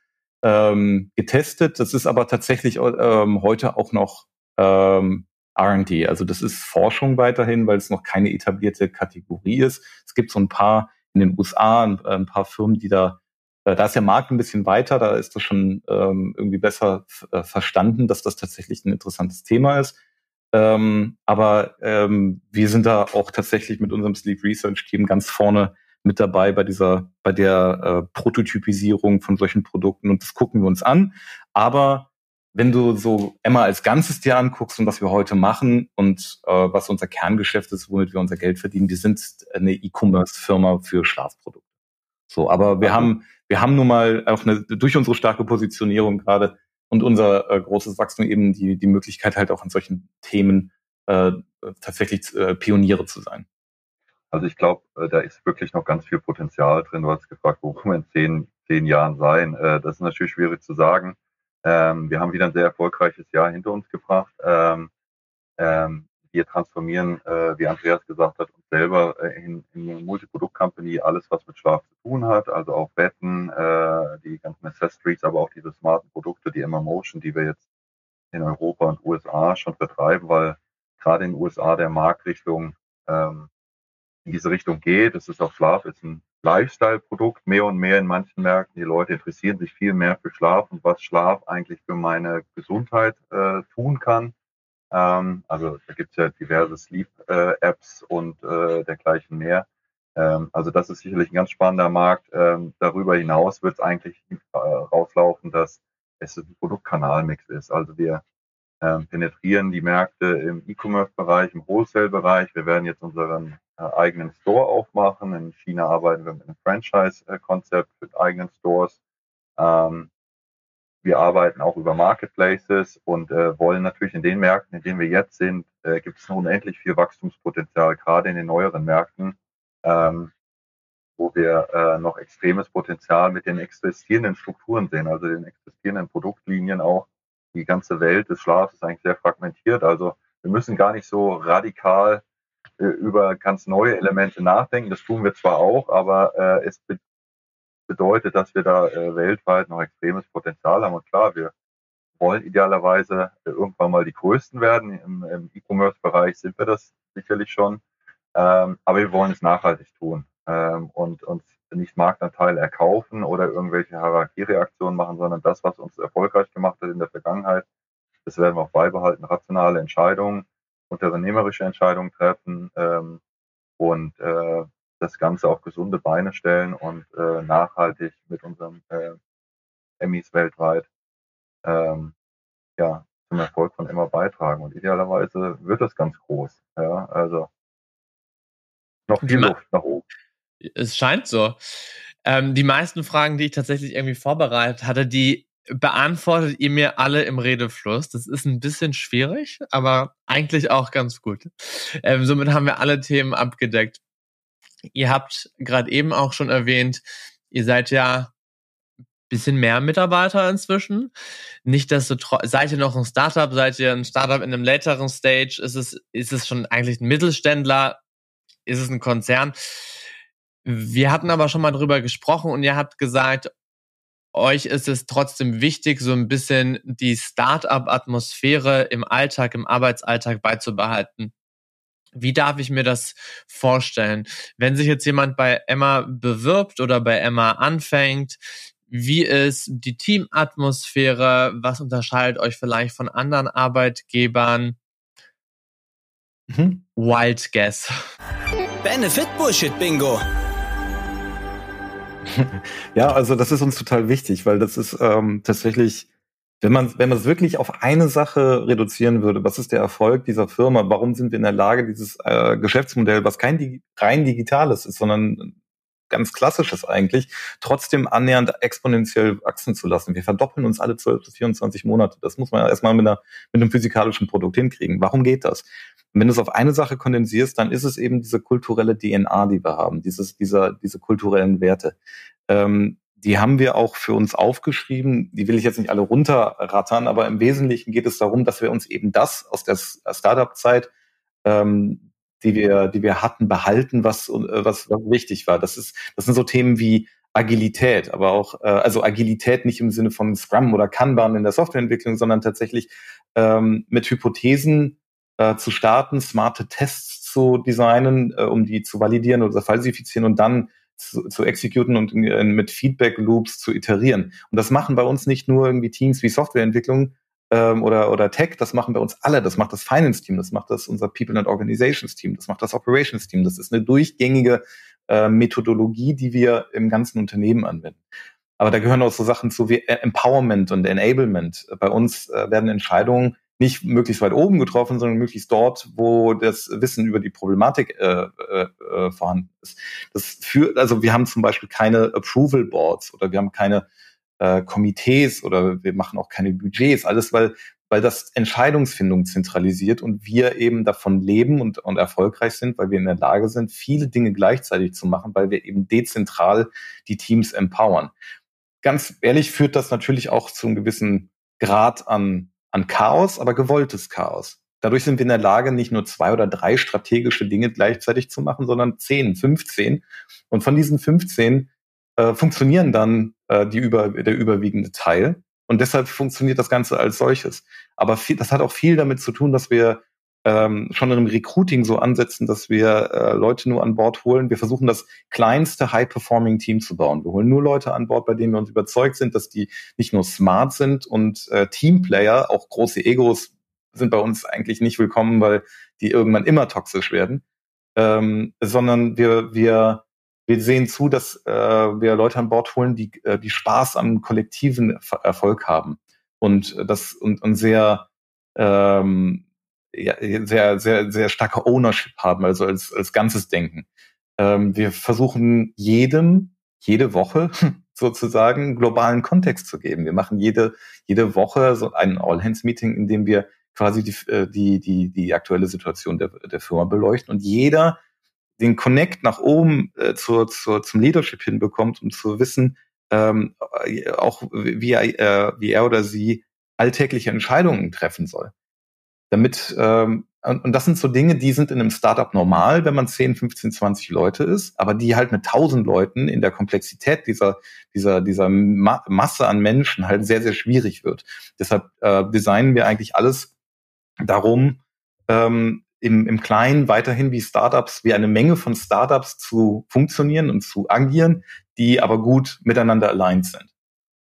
ähm, getestet. Das ist aber tatsächlich ähm, heute auch noch ähm, R&D. Also das ist Forschung weiterhin, weil es noch keine etablierte Kategorie ist. Es gibt so ein paar in den USA, ein, ein paar Firmen, die da, äh, da ist der Markt ein bisschen weiter, da ist das schon ähm, irgendwie besser äh, verstanden, dass das tatsächlich ein interessantes Thema ist. Ähm, aber ähm, wir sind da auch tatsächlich mit unserem Sleep Research Team ganz vorne mit dabei bei dieser, bei der äh, Prototypisierung von solchen Produkten und das gucken wir uns an. Aber wenn du so Emma als Ganzes dir anguckst und was wir heute machen und äh, was unser Kerngeschäft ist, womit wir unser Geld verdienen, wir sind eine E-Commerce-Firma für Schlafprodukte. So, aber wir haben, wir haben nun mal auch eine, durch unsere starke Positionierung gerade und unser äh, großes Wachstum eben die, die Möglichkeit halt auch an solchen Themen äh, tatsächlich äh, Pioniere zu sein. Also ich glaube, äh, da ist wirklich noch ganz viel Potenzial drin. Du hast gefragt, wo wir in zehn, zehn Jahren sein. Äh, das ist natürlich schwierig zu sagen. Ähm, wir haben wieder ein sehr erfolgreiches Jahr hinter uns gebracht. Ähm, ähm, wir transformieren, äh, wie Andreas gesagt hat, uns selber in, in eine Multiprodukt-Company, alles, was mit Schlaf zu tun hat, also auch Betten, die ganzen Accessories, aber auch diese smarten Produkte, die Emma Motion, die wir jetzt in Europa und USA schon vertreiben, weil gerade in den USA der Markt Richtung in diese Richtung geht. Es ist auch Schlaf, ist ein Lifestyle-Produkt, mehr und mehr in manchen Märkten. Die Leute interessieren sich viel mehr für Schlaf und was Schlaf eigentlich für meine Gesundheit äh, tun kann. Ähm, also da gibt es ja diverse Sleep-Apps äh, und äh, dergleichen mehr. Ähm, also das ist sicherlich ein ganz spannender Markt. Ähm, darüber hinaus wird es eigentlich äh, rauslaufen, dass es ein Produktkanalmix ist. Also wir ähm, penetrieren die Märkte im E-Commerce-Bereich, im Wholesale-Bereich. Wir werden jetzt unseren eigenen Store aufmachen. In China arbeiten wir mit einem Franchise-Konzept mit eigenen Stores. Ähm, wir arbeiten auch über Marketplaces und äh, wollen natürlich in den Märkten, in denen wir jetzt sind, äh, gibt es unendlich viel Wachstumspotenzial, gerade in den neueren Märkten, ähm, wo wir äh, noch extremes Potenzial mit den existierenden Strukturen sehen, also den existierenden Produktlinien auch. Die ganze Welt des Schlafs ist eigentlich sehr fragmentiert. Also wir müssen gar nicht so radikal äh, über ganz neue Elemente nachdenken. Das tun wir zwar auch, aber äh, es be bedeutet, dass wir da äh, weltweit noch extremes Potenzial haben. Und klar, wir wollen idealerweise äh, irgendwann mal die Größten werden. Im, im E-Commerce-Bereich sind wir das sicherlich schon. Ähm, aber wir wollen es nachhaltig tun ähm, und uns nicht Marktanteile erkaufen oder irgendwelche Hierarchiereaktionen machen, sondern das, was uns erfolgreich gemacht hat in der Vergangenheit, das werden wir auch beibehalten. Rationale Entscheidungen, unternehmerische Entscheidungen treffen ähm, und äh, das Ganze auf gesunde Beine stellen und äh, nachhaltig mit unserem äh, Emmys weltweit ähm, ja, zum Erfolg von Emma beitragen. Und idealerweise wird das ganz groß. Ja, also noch viel Luft nach oben. Es scheint so. Ähm, die meisten Fragen, die ich tatsächlich irgendwie vorbereitet hatte, die beantwortet ihr mir alle im Redefluss. Das ist ein bisschen schwierig, aber eigentlich auch ganz gut. Ähm, somit haben wir alle Themen abgedeckt. Ihr habt gerade eben auch schon erwähnt, ihr seid ja bisschen mehr Mitarbeiter inzwischen. Nicht, dass du seid ihr noch ein Startup, seid ihr ein Startup in einem lateren Stage, ist es, ist es schon eigentlich ein Mittelständler, ist es ein Konzern? Wir hatten aber schon mal drüber gesprochen und ihr habt gesagt, euch ist es trotzdem wichtig, so ein bisschen die Startup-Atmosphäre im Alltag, im Arbeitsalltag beizubehalten. Wie darf ich mir das vorstellen? Wenn sich jetzt jemand bei Emma bewirbt oder bei Emma anfängt, wie ist die Teamatmosphäre? Was unterscheidet euch vielleicht von anderen Arbeitgebern? Mhm. Wild Guess. Benefit Bullshit Bingo. Ja, also das ist uns total wichtig, weil das ist ähm, tatsächlich, wenn man wenn man es wirklich auf eine Sache reduzieren würde, was ist der Erfolg dieser Firma? Warum sind wir in der Lage, dieses äh, Geschäftsmodell, was kein rein digitales ist, sondern ganz klassisches eigentlich, trotzdem annähernd exponentiell wachsen zu lassen. Wir verdoppeln uns alle 12 bis 24 Monate. Das muss man ja erstmal mit, einer, mit einem physikalischen Produkt hinkriegen. Warum geht das? Wenn du es auf eine Sache kondensierst, dann ist es eben diese kulturelle DNA, die wir haben, dieses, dieser, diese kulturellen Werte. Ähm, die haben wir auch für uns aufgeschrieben. Die will ich jetzt nicht alle runterrattern, aber im Wesentlichen geht es darum, dass wir uns eben das aus der Startup-Zeit ähm, die wir, die wir hatten, behalten, was, äh, was, was wichtig war. Das ist, das sind so Themen wie Agilität, aber auch, äh, also Agilität nicht im Sinne von Scrum oder Kanban in der Softwareentwicklung, sondern tatsächlich ähm, mit Hypothesen äh, zu starten, smarte Tests zu designen, äh, um die zu validieren oder falsifizieren und dann zu, zu exekuten und äh, mit Feedback Loops zu iterieren. Und das machen bei uns nicht nur irgendwie Teams wie Softwareentwicklung, ähm, oder, oder Tech, das machen bei uns alle. Das macht das Finance-Team, das macht das unser People and Organizations-Team, das macht das Operations-Team. Das ist eine durchgängige äh, Methodologie, die wir im ganzen Unternehmen anwenden. Aber da gehören auch so Sachen zu wie Empowerment und Enablement. Bei uns äh, werden Entscheidungen nicht möglichst weit oben getroffen, sondern möglichst dort, wo das Wissen über die Problematik äh, äh, äh vorhanden ist. Das führt, also wir haben zum Beispiel keine Approval Boards oder wir haben keine äh, Komitees oder wir machen auch keine Budgets, alles weil weil das Entscheidungsfindung zentralisiert und wir eben davon leben und, und erfolgreich sind, weil wir in der Lage sind, viele Dinge gleichzeitig zu machen, weil wir eben dezentral die Teams empowern. Ganz ehrlich führt das natürlich auch zu einem gewissen Grad an, an Chaos, aber gewolltes Chaos. Dadurch sind wir in der Lage, nicht nur zwei oder drei strategische Dinge gleichzeitig zu machen, sondern zehn, 15. Und von diesen 15 äh, funktionieren dann äh, die über, der überwiegende Teil. Und deshalb funktioniert das Ganze als solches. Aber viel, das hat auch viel damit zu tun, dass wir ähm, schon im Recruiting so ansetzen, dass wir äh, Leute nur an Bord holen. Wir versuchen das kleinste High-Performing-Team zu bauen. Wir holen nur Leute an Bord, bei denen wir uns überzeugt sind, dass die nicht nur smart sind und äh, Teamplayer, auch große Egos sind bei uns eigentlich nicht willkommen, weil die irgendwann immer toxisch werden, ähm, sondern wir, wir wir sehen zu, dass äh, wir Leute an Bord holen, die, äh, die Spaß am kollektiven Erfolg haben und das und, und sehr ähm, ja, sehr sehr sehr starke Ownership haben, also als als ganzes Denken. Ähm, wir versuchen jedem jede Woche sozusagen globalen Kontext zu geben. Wir machen jede jede Woche so ein All Hands Meeting, in dem wir quasi die äh, die die die aktuelle Situation der der Firma beleuchten und jeder den Connect nach oben äh, zur, zur, zum Leadership hinbekommt, um zu wissen, ähm, auch wie er, äh, wie er oder sie alltägliche Entscheidungen treffen soll. Damit, ähm, und, und das sind so Dinge, die sind in einem Startup normal, wenn man 10, 15, 20 Leute ist, aber die halt mit 1000 Leuten in der Komplexität dieser, dieser, dieser Ma Masse an Menschen halt sehr, sehr schwierig wird. Deshalb äh, designen wir eigentlich alles darum, ähm, im, im Kleinen weiterhin wie Startups, wie eine Menge von Startups zu funktionieren und zu agieren, die aber gut miteinander aligned sind.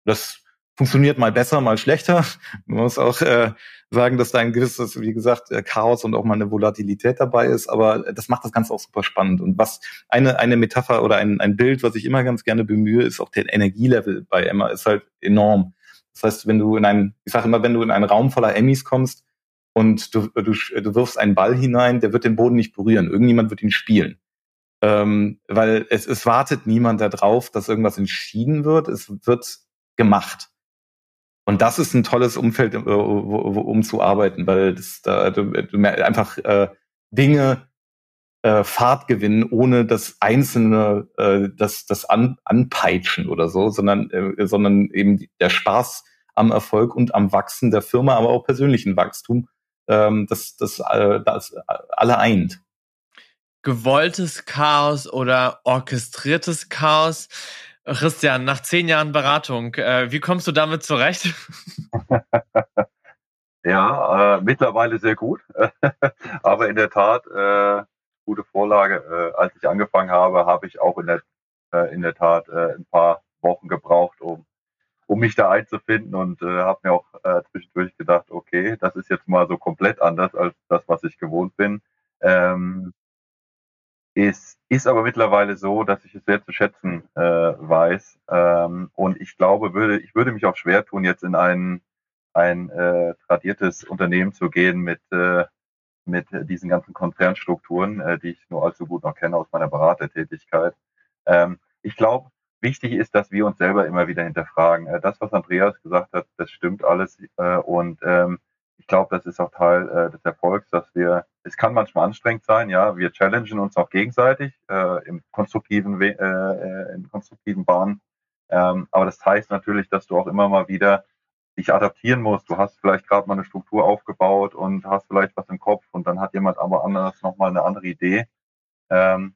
Das funktioniert mal besser, mal schlechter. Man muss auch äh, sagen, dass da ein gewisses, wie gesagt, äh, Chaos und auch mal eine Volatilität dabei ist, aber das macht das Ganze auch super spannend. Und was eine, eine Metapher oder ein, ein Bild, was ich immer ganz gerne bemühe, ist auch der Energielevel bei Emma ist halt enorm. Das heißt, wenn du in einen, ich sage immer, wenn du in einen Raum voller Emmys kommst, und du, du, du wirfst einen Ball hinein, der wird den Boden nicht berühren. Irgendjemand wird ihn spielen. Ähm, weil es, es wartet niemand darauf, dass irgendwas entschieden wird. Es wird gemacht. Und das ist ein tolles Umfeld, äh, um zu arbeiten, weil das, da, du, du einfach äh, Dinge äh, Fahrt gewinnen, ohne das einzelne, äh, das, das an, anpeitschen oder so, sondern, äh, sondern eben der Spaß am Erfolg und am Wachsen der Firma, aber auch persönlichen Wachstum ähm, das, das, äh, das alle eint. Gewolltes Chaos oder orchestriertes Chaos? Christian, nach zehn Jahren Beratung, äh, wie kommst du damit zurecht? ja, äh, mittlerweile sehr gut. Aber in der Tat, äh, gute Vorlage. Äh, als ich angefangen habe, habe ich auch in der, äh, in der Tat äh, ein paar Wochen gebraucht, um um mich da einzufinden und äh, habe mir auch äh, zwischendurch gedacht, okay, das ist jetzt mal so komplett anders als das, was ich gewohnt bin. Ähm, ist, ist aber mittlerweile so, dass ich es sehr zu schätzen äh, weiß. Ähm, und ich glaube, würde, ich würde mich auch schwer tun, jetzt in ein, ein äh, tradiertes Unternehmen zu gehen mit, äh, mit diesen ganzen Konzernstrukturen, äh, die ich nur allzu gut noch kenne aus meiner Beratertätigkeit. Ähm, ich glaube, wichtig ist, dass wir uns selber immer wieder hinterfragen. Äh, das, was Andreas gesagt hat, das stimmt alles. Äh, und ähm, ich glaube, das ist auch Teil äh, des Erfolgs, dass wir, es kann manchmal anstrengend sein, ja, wir challengen uns auch gegenseitig im konstruktiven, äh, in konstruktiven Bahnen. Ähm, aber das heißt natürlich, dass du auch immer mal wieder dich adaptieren musst. Du hast vielleicht gerade mal eine Struktur aufgebaut und hast vielleicht was im Kopf und dann hat jemand aber anders nochmal eine andere Idee. Ähm,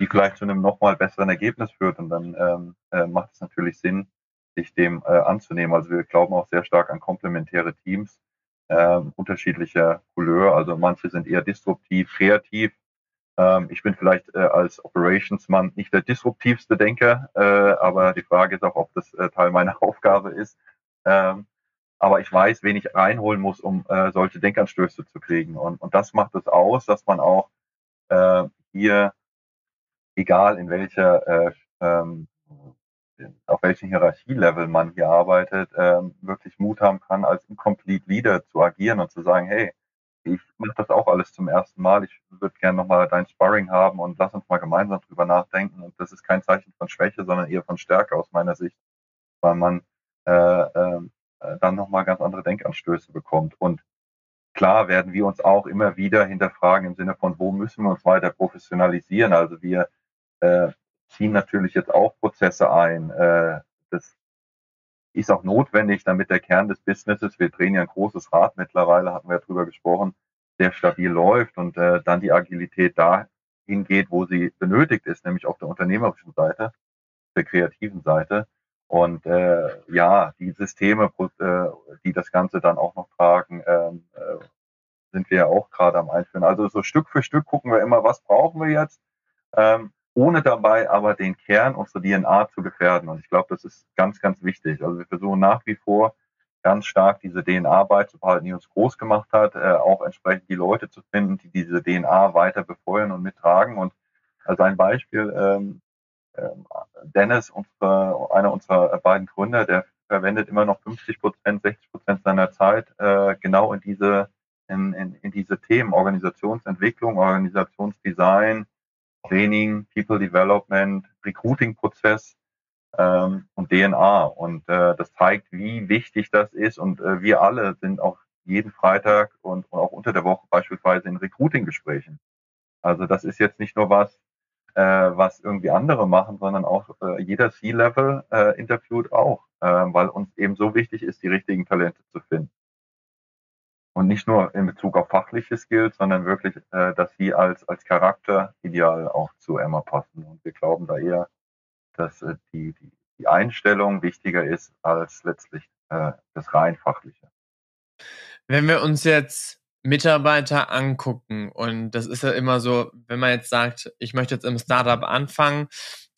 die vielleicht zu einem nochmal besseren Ergebnis führt. Und dann ähm, äh, macht es natürlich Sinn, sich dem äh, anzunehmen. Also wir glauben auch sehr stark an komplementäre Teams äh, unterschiedlicher Couleur. Also manche sind eher disruptiv, kreativ. Ähm, ich bin vielleicht äh, als Operationsmann nicht der disruptivste Denker, äh, aber die Frage ist auch, ob das äh, Teil meiner Aufgabe ist. Ähm, aber ich weiß, wen ich reinholen muss, um äh, solche Denkanstöße zu kriegen. Und, und das macht es aus, dass man auch äh, hier egal in welcher, äh, ähm, auf welchem Hierarchielevel man hier arbeitet, ähm, wirklich Mut haben kann, als Incomplete Leader zu agieren und zu sagen, hey, ich mache das auch alles zum ersten Mal. Ich würde gerne nochmal dein Sparring haben und lass uns mal gemeinsam drüber nachdenken. Und das ist kein Zeichen von Schwäche, sondern eher von Stärke aus meiner Sicht, weil man äh, äh, dann nochmal ganz andere Denkanstöße bekommt. Und klar werden wir uns auch immer wieder hinterfragen im Sinne von, wo müssen wir uns weiter professionalisieren? Also wir äh, ziehen natürlich jetzt auch Prozesse ein. Äh, das ist auch notwendig, damit der Kern des Businesses, wir drehen ja ein großes Rad mittlerweile, hatten wir ja drüber gesprochen, sehr stabil läuft und äh, dann die Agilität dahin geht, wo sie benötigt ist, nämlich auf der unternehmerischen Seite, der kreativen Seite. Und äh, ja, die Systeme, äh, die das Ganze dann auch noch tragen, ähm, äh, sind wir ja auch gerade am Einführen. Also so Stück für Stück gucken wir immer, was brauchen wir jetzt, ähm, ohne dabei aber den Kern unserer DNA zu gefährden. Und ich glaube, das ist ganz, ganz wichtig. Also wir versuchen nach wie vor ganz stark diese DNA beizubehalten, die uns groß gemacht hat, äh, auch entsprechend die Leute zu finden, die diese DNA weiter befeuern und mittragen. Und als ein Beispiel, ähm, äh, Dennis, unsere, einer unserer beiden Gründer, der verwendet immer noch 50 Prozent, 60 Prozent seiner Zeit äh, genau in diese, in, in, in diese Themen, Organisationsentwicklung, Organisationsdesign, Training, People Development, Recruiting-Prozess ähm, und DNA. Und äh, das zeigt, wie wichtig das ist. Und äh, wir alle sind auch jeden Freitag und, und auch unter der Woche beispielsweise in Recruiting-Gesprächen. Also das ist jetzt nicht nur was, äh, was irgendwie andere machen, sondern auch äh, jeder C-Level äh, interviewt auch, äh, weil uns eben so wichtig ist, die richtigen Talente zu finden. Und nicht nur in Bezug auf fachliche Skills, sondern wirklich, äh, dass sie als, als Charakter ideal auch zu Emma passen. Und wir glauben da eher, dass äh, die, die, die Einstellung wichtiger ist als letztlich äh, das rein fachliche. Wenn wir uns jetzt Mitarbeiter angucken. Und das ist ja immer so, wenn man jetzt sagt, ich möchte jetzt im Startup anfangen,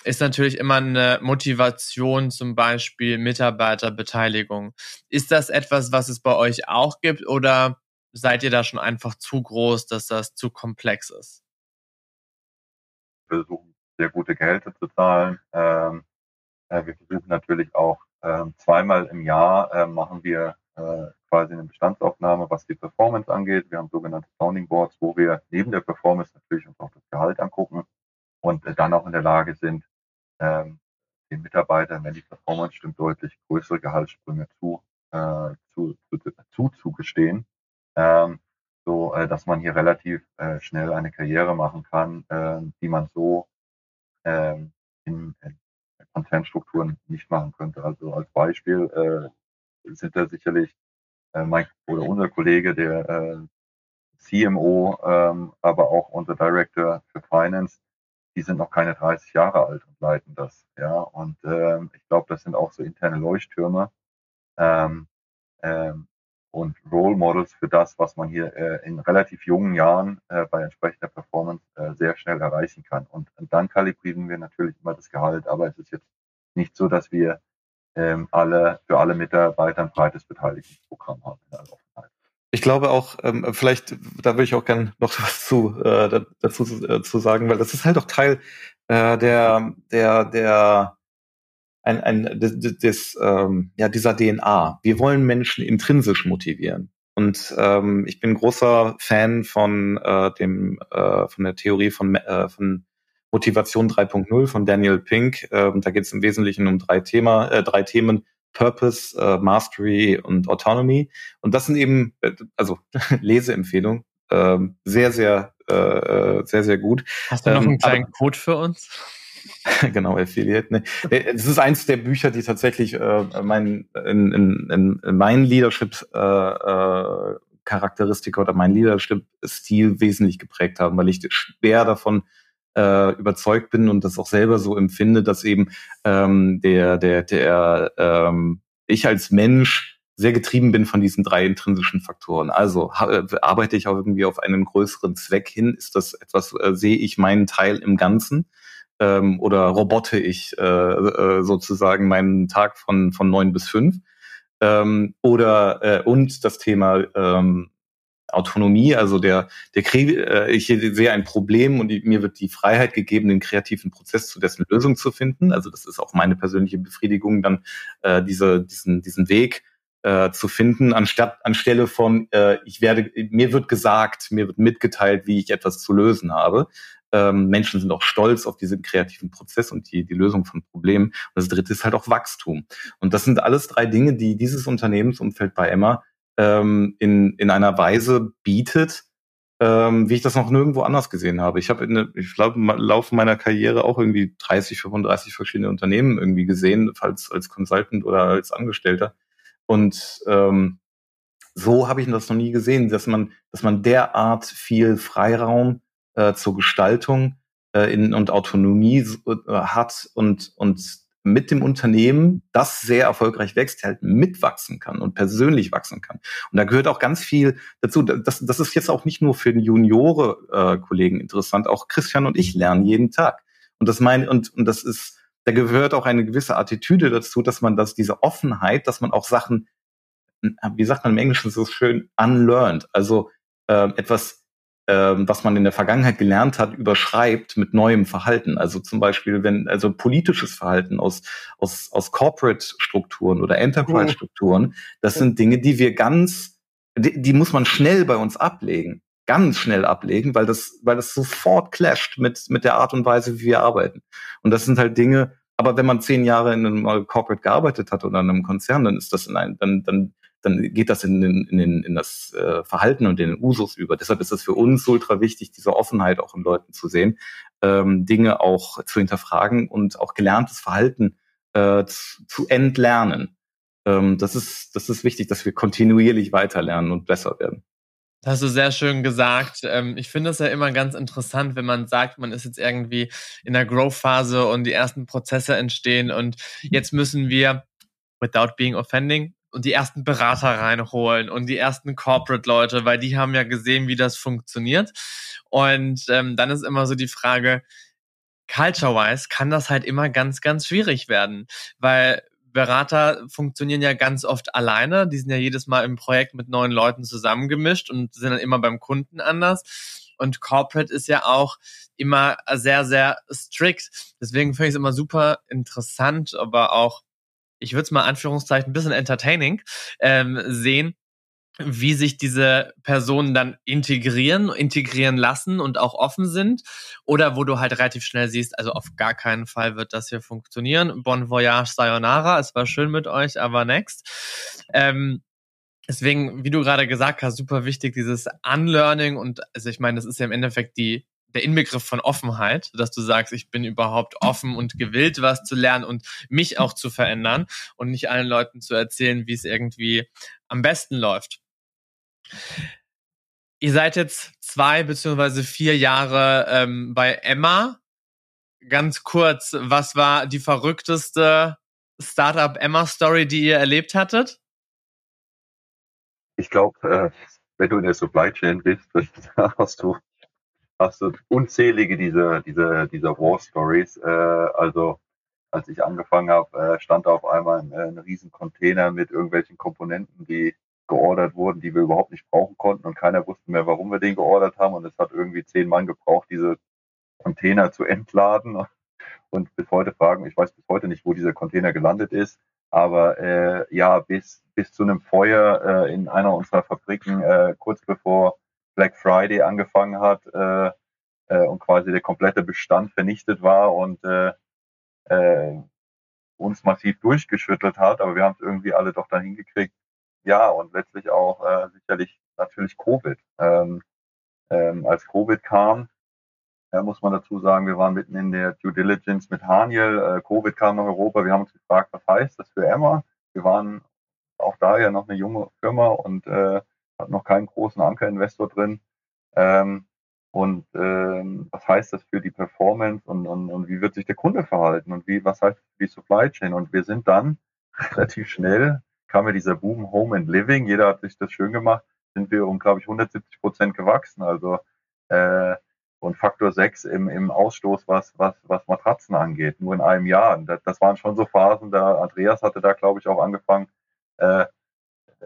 ist natürlich immer eine Motivation, zum Beispiel Mitarbeiterbeteiligung. Ist das etwas, was es bei euch auch gibt oder seid ihr da schon einfach zu groß, dass das zu komplex ist? Wir versuchen sehr gute Gehälter zu zahlen. Ähm, äh, wir versuchen natürlich auch ähm, zweimal im Jahr äh, machen wir äh, quasi eine Bestandsaufnahme, was die Performance angeht. Wir haben sogenannte Sounding Boards, wo wir neben der Performance natürlich uns auch das Gehalt angucken und äh, dann auch in der Lage sind, ähm, den Mitarbeitern, wenn die Performance stimmt, deutlich größere Gehaltssprünge zu, äh, zu, zu, zu zugestehen, ähm, so äh, dass man hier relativ äh, schnell eine Karriere machen kann, äh, die man so äh, in, in Konzernstrukturen nicht machen könnte. Also als Beispiel äh, sind da sicherlich äh, mein oder unser Kollege, der äh, CMO, ähm, aber auch unser Director für Finance, die sind noch keine 30 Jahre alt und leiten das. Ja, und ähm, ich glaube, das sind auch so interne Leuchttürme ähm, ähm, und Role Models für das, was man hier äh, in relativ jungen Jahren äh, bei entsprechender Performance äh, sehr schnell erreichen kann. Und, und dann kalibrieren wir natürlich immer das Gehalt, aber es ist jetzt nicht so, dass wir ähm, alle, für alle Mitarbeiter ein breites Beteiligungsprogramm haben in Offenheit. Ich glaube auch, ähm, vielleicht, da würde ich auch gerne noch was zu, äh, dazu äh, zu sagen, weil das ist halt auch Teil äh, der, der, der, ein, ein, des, des ähm, ja, dieser DNA. Wir wollen Menschen intrinsisch motivieren. Und ähm, ich bin großer Fan von äh, dem äh, von der Theorie von äh, von Motivation 3.0 von Daniel Pink. Ähm, da geht es im Wesentlichen um drei, Thema, äh, drei Themen. Purpose, äh, Mastery und Autonomy. Und das sind eben, äh, also Leseempfehlung, äh, sehr, sehr, äh, äh, sehr, sehr gut. Hast du noch ähm, einen kleinen aber, Code für uns? genau, Affiliate. Ne. Äh, es ist eins der Bücher, die tatsächlich äh, mein, in, in, in mein Leadership äh, äh, Charakteristika oder mein Leadership-Stil wesentlich geprägt haben, weil ich schwer davon äh, überzeugt bin und das auch selber so empfinde, dass eben ähm, der, der, der ähm, ich als Mensch sehr getrieben bin von diesen drei intrinsischen Faktoren. Also äh, arbeite ich auch irgendwie auf einen größeren Zweck hin? Ist das etwas, äh, sehe ich meinen Teil im Ganzen? Ähm, oder robote ich äh, äh, sozusagen meinen Tag von, von neun bis fünf? Ähm, oder äh, und das Thema ähm, Autonomie, also der, der äh, ich sehe ein Problem und die, mir wird die Freiheit gegeben, den kreativen Prozess zu dessen Lösung zu finden. Also das ist auch meine persönliche Befriedigung, dann äh, diese, diesen, diesen Weg äh, zu finden, anstatt anstelle von äh, ich werde, mir wird gesagt, mir wird mitgeteilt, wie ich etwas zu lösen habe. Ähm, Menschen sind auch stolz auf diesen kreativen Prozess und die, die Lösung von Problemen. Und das dritte ist halt auch Wachstum. Und das sind alles drei Dinge, die dieses Unternehmensumfeld bei Emma ähm, in, in einer Weise bietet, ähm, wie ich das noch nirgendwo anders gesehen habe. Ich habe, in, ich glaube, im Laufe meiner Karriere auch irgendwie 30, 35 verschiedene Unternehmen irgendwie gesehen, als, als Consultant oder als Angestellter. Und ähm, so habe ich das noch nie gesehen, dass man, dass man derart viel Freiraum äh, zur Gestaltung äh, in, und Autonomie äh, hat und, und mit dem Unternehmen, das sehr erfolgreich wächst, halt mitwachsen kann und persönlich wachsen kann. Und da gehört auch ganz viel dazu. Das, das ist jetzt auch nicht nur für den Juniore-Kollegen äh, interessant. Auch Christian und ich lernen jeden Tag. Und das meine, und, und das ist, da gehört auch eine gewisse Attitüde dazu, dass man das, diese Offenheit, dass man auch Sachen, wie sagt man im Englischen so schön, unlearned, also äh, etwas was man in der Vergangenheit gelernt hat, überschreibt mit neuem Verhalten. Also zum Beispiel, wenn, also politisches Verhalten aus, aus, aus Corporate-Strukturen oder Enterprise-Strukturen, das sind Dinge, die wir ganz, die, die muss man schnell bei uns ablegen. Ganz schnell ablegen, weil das, weil das sofort clasht mit, mit der Art und Weise, wie wir arbeiten. Und das sind halt Dinge, aber wenn man zehn Jahre in einem Corporate gearbeitet hat oder in einem Konzern, dann ist das in ein, dann, dann dann geht das in, in, in, in das äh, Verhalten und in den Usus über. Deshalb ist es für uns ultra wichtig, diese Offenheit auch in Leuten zu sehen, ähm, Dinge auch zu hinterfragen und auch gelerntes Verhalten äh, zu, zu entlernen. Ähm, das ist das ist wichtig, dass wir kontinuierlich weiterlernen und besser werden. Das hast du sehr schön gesagt. Ähm, ich finde es ja immer ganz interessant, wenn man sagt, man ist jetzt irgendwie in der Growth-Phase und die ersten Prozesse entstehen und jetzt müssen wir, without being offending, und die ersten Berater reinholen und die ersten Corporate-Leute, weil die haben ja gesehen, wie das funktioniert. Und ähm, dann ist immer so die Frage, culture-wise kann das halt immer ganz, ganz schwierig werden, weil Berater funktionieren ja ganz oft alleine. Die sind ja jedes Mal im Projekt mit neuen Leuten zusammengemischt und sind dann immer beim Kunden anders. Und Corporate ist ja auch immer sehr, sehr strikt. Deswegen finde ich es immer super interessant, aber auch, ich würde es mal Anführungszeichen ein bisschen entertaining ähm, sehen, wie sich diese Personen dann integrieren, integrieren lassen und auch offen sind. Oder wo du halt relativ schnell siehst, also auf gar keinen Fall wird das hier funktionieren. Bon voyage, sayonara, es war schön mit euch, aber next. Ähm, deswegen, wie du gerade gesagt hast, super wichtig, dieses Unlearning und, also ich meine, das ist ja im Endeffekt die, der Inbegriff von Offenheit, dass du sagst, ich bin überhaupt offen und gewillt, was zu lernen und mich auch zu verändern und nicht allen Leuten zu erzählen, wie es irgendwie am besten läuft. Ihr seid jetzt zwei beziehungsweise vier Jahre ähm, bei Emma. Ganz kurz, was war die verrückteste Startup Emma Story, die ihr erlebt hattet? Ich glaube, äh, wenn du in der Supply Chain bist, hast du hast du unzählige dieser dieser dieser War Stories. Äh, also als ich angefangen habe, äh, stand da auf einmal ein, ein riesen Container mit irgendwelchen Komponenten, die geordert wurden, die wir überhaupt nicht brauchen konnten und keiner wusste mehr, warum wir den geordert haben. Und es hat irgendwie zehn Mann gebraucht, diese Container zu entladen. Und bis heute fragen, ich weiß bis heute nicht, wo dieser Container gelandet ist, aber äh, ja, bis, bis zu einem Feuer äh, in einer unserer Fabriken, äh, kurz bevor Black Friday angefangen hat äh, äh, und quasi der komplette Bestand vernichtet war und äh, äh, uns massiv durchgeschüttelt hat, aber wir haben es irgendwie alle doch dann hingekriegt, ja, und letztlich auch äh, sicherlich natürlich Covid. Ähm, ähm, als Covid kam, äh, muss man dazu sagen, wir waren mitten in der Due Diligence mit Haniel. Äh, Covid kam nach Europa. Wir haben uns gefragt, was heißt das für Emma? Wir waren auch da ja noch eine junge Firma und äh, hatten noch keinen großen Ankerinvestor drin. Ähm, und ähm, was heißt das für die Performance und, und, und wie wird sich der Kunde verhalten und wie was heißt die Supply Chain? Und wir sind dann relativ schnell kam ja dieser Boom Home and Living, jeder hat sich das schön gemacht, sind wir um, glaube ich, 170 Prozent gewachsen. Also äh, und Faktor 6 im, im Ausstoß, was, was, was Matratzen angeht, nur in einem Jahr. Das, das waren schon so Phasen, da Andreas hatte da, glaube ich, auch angefangen. Äh,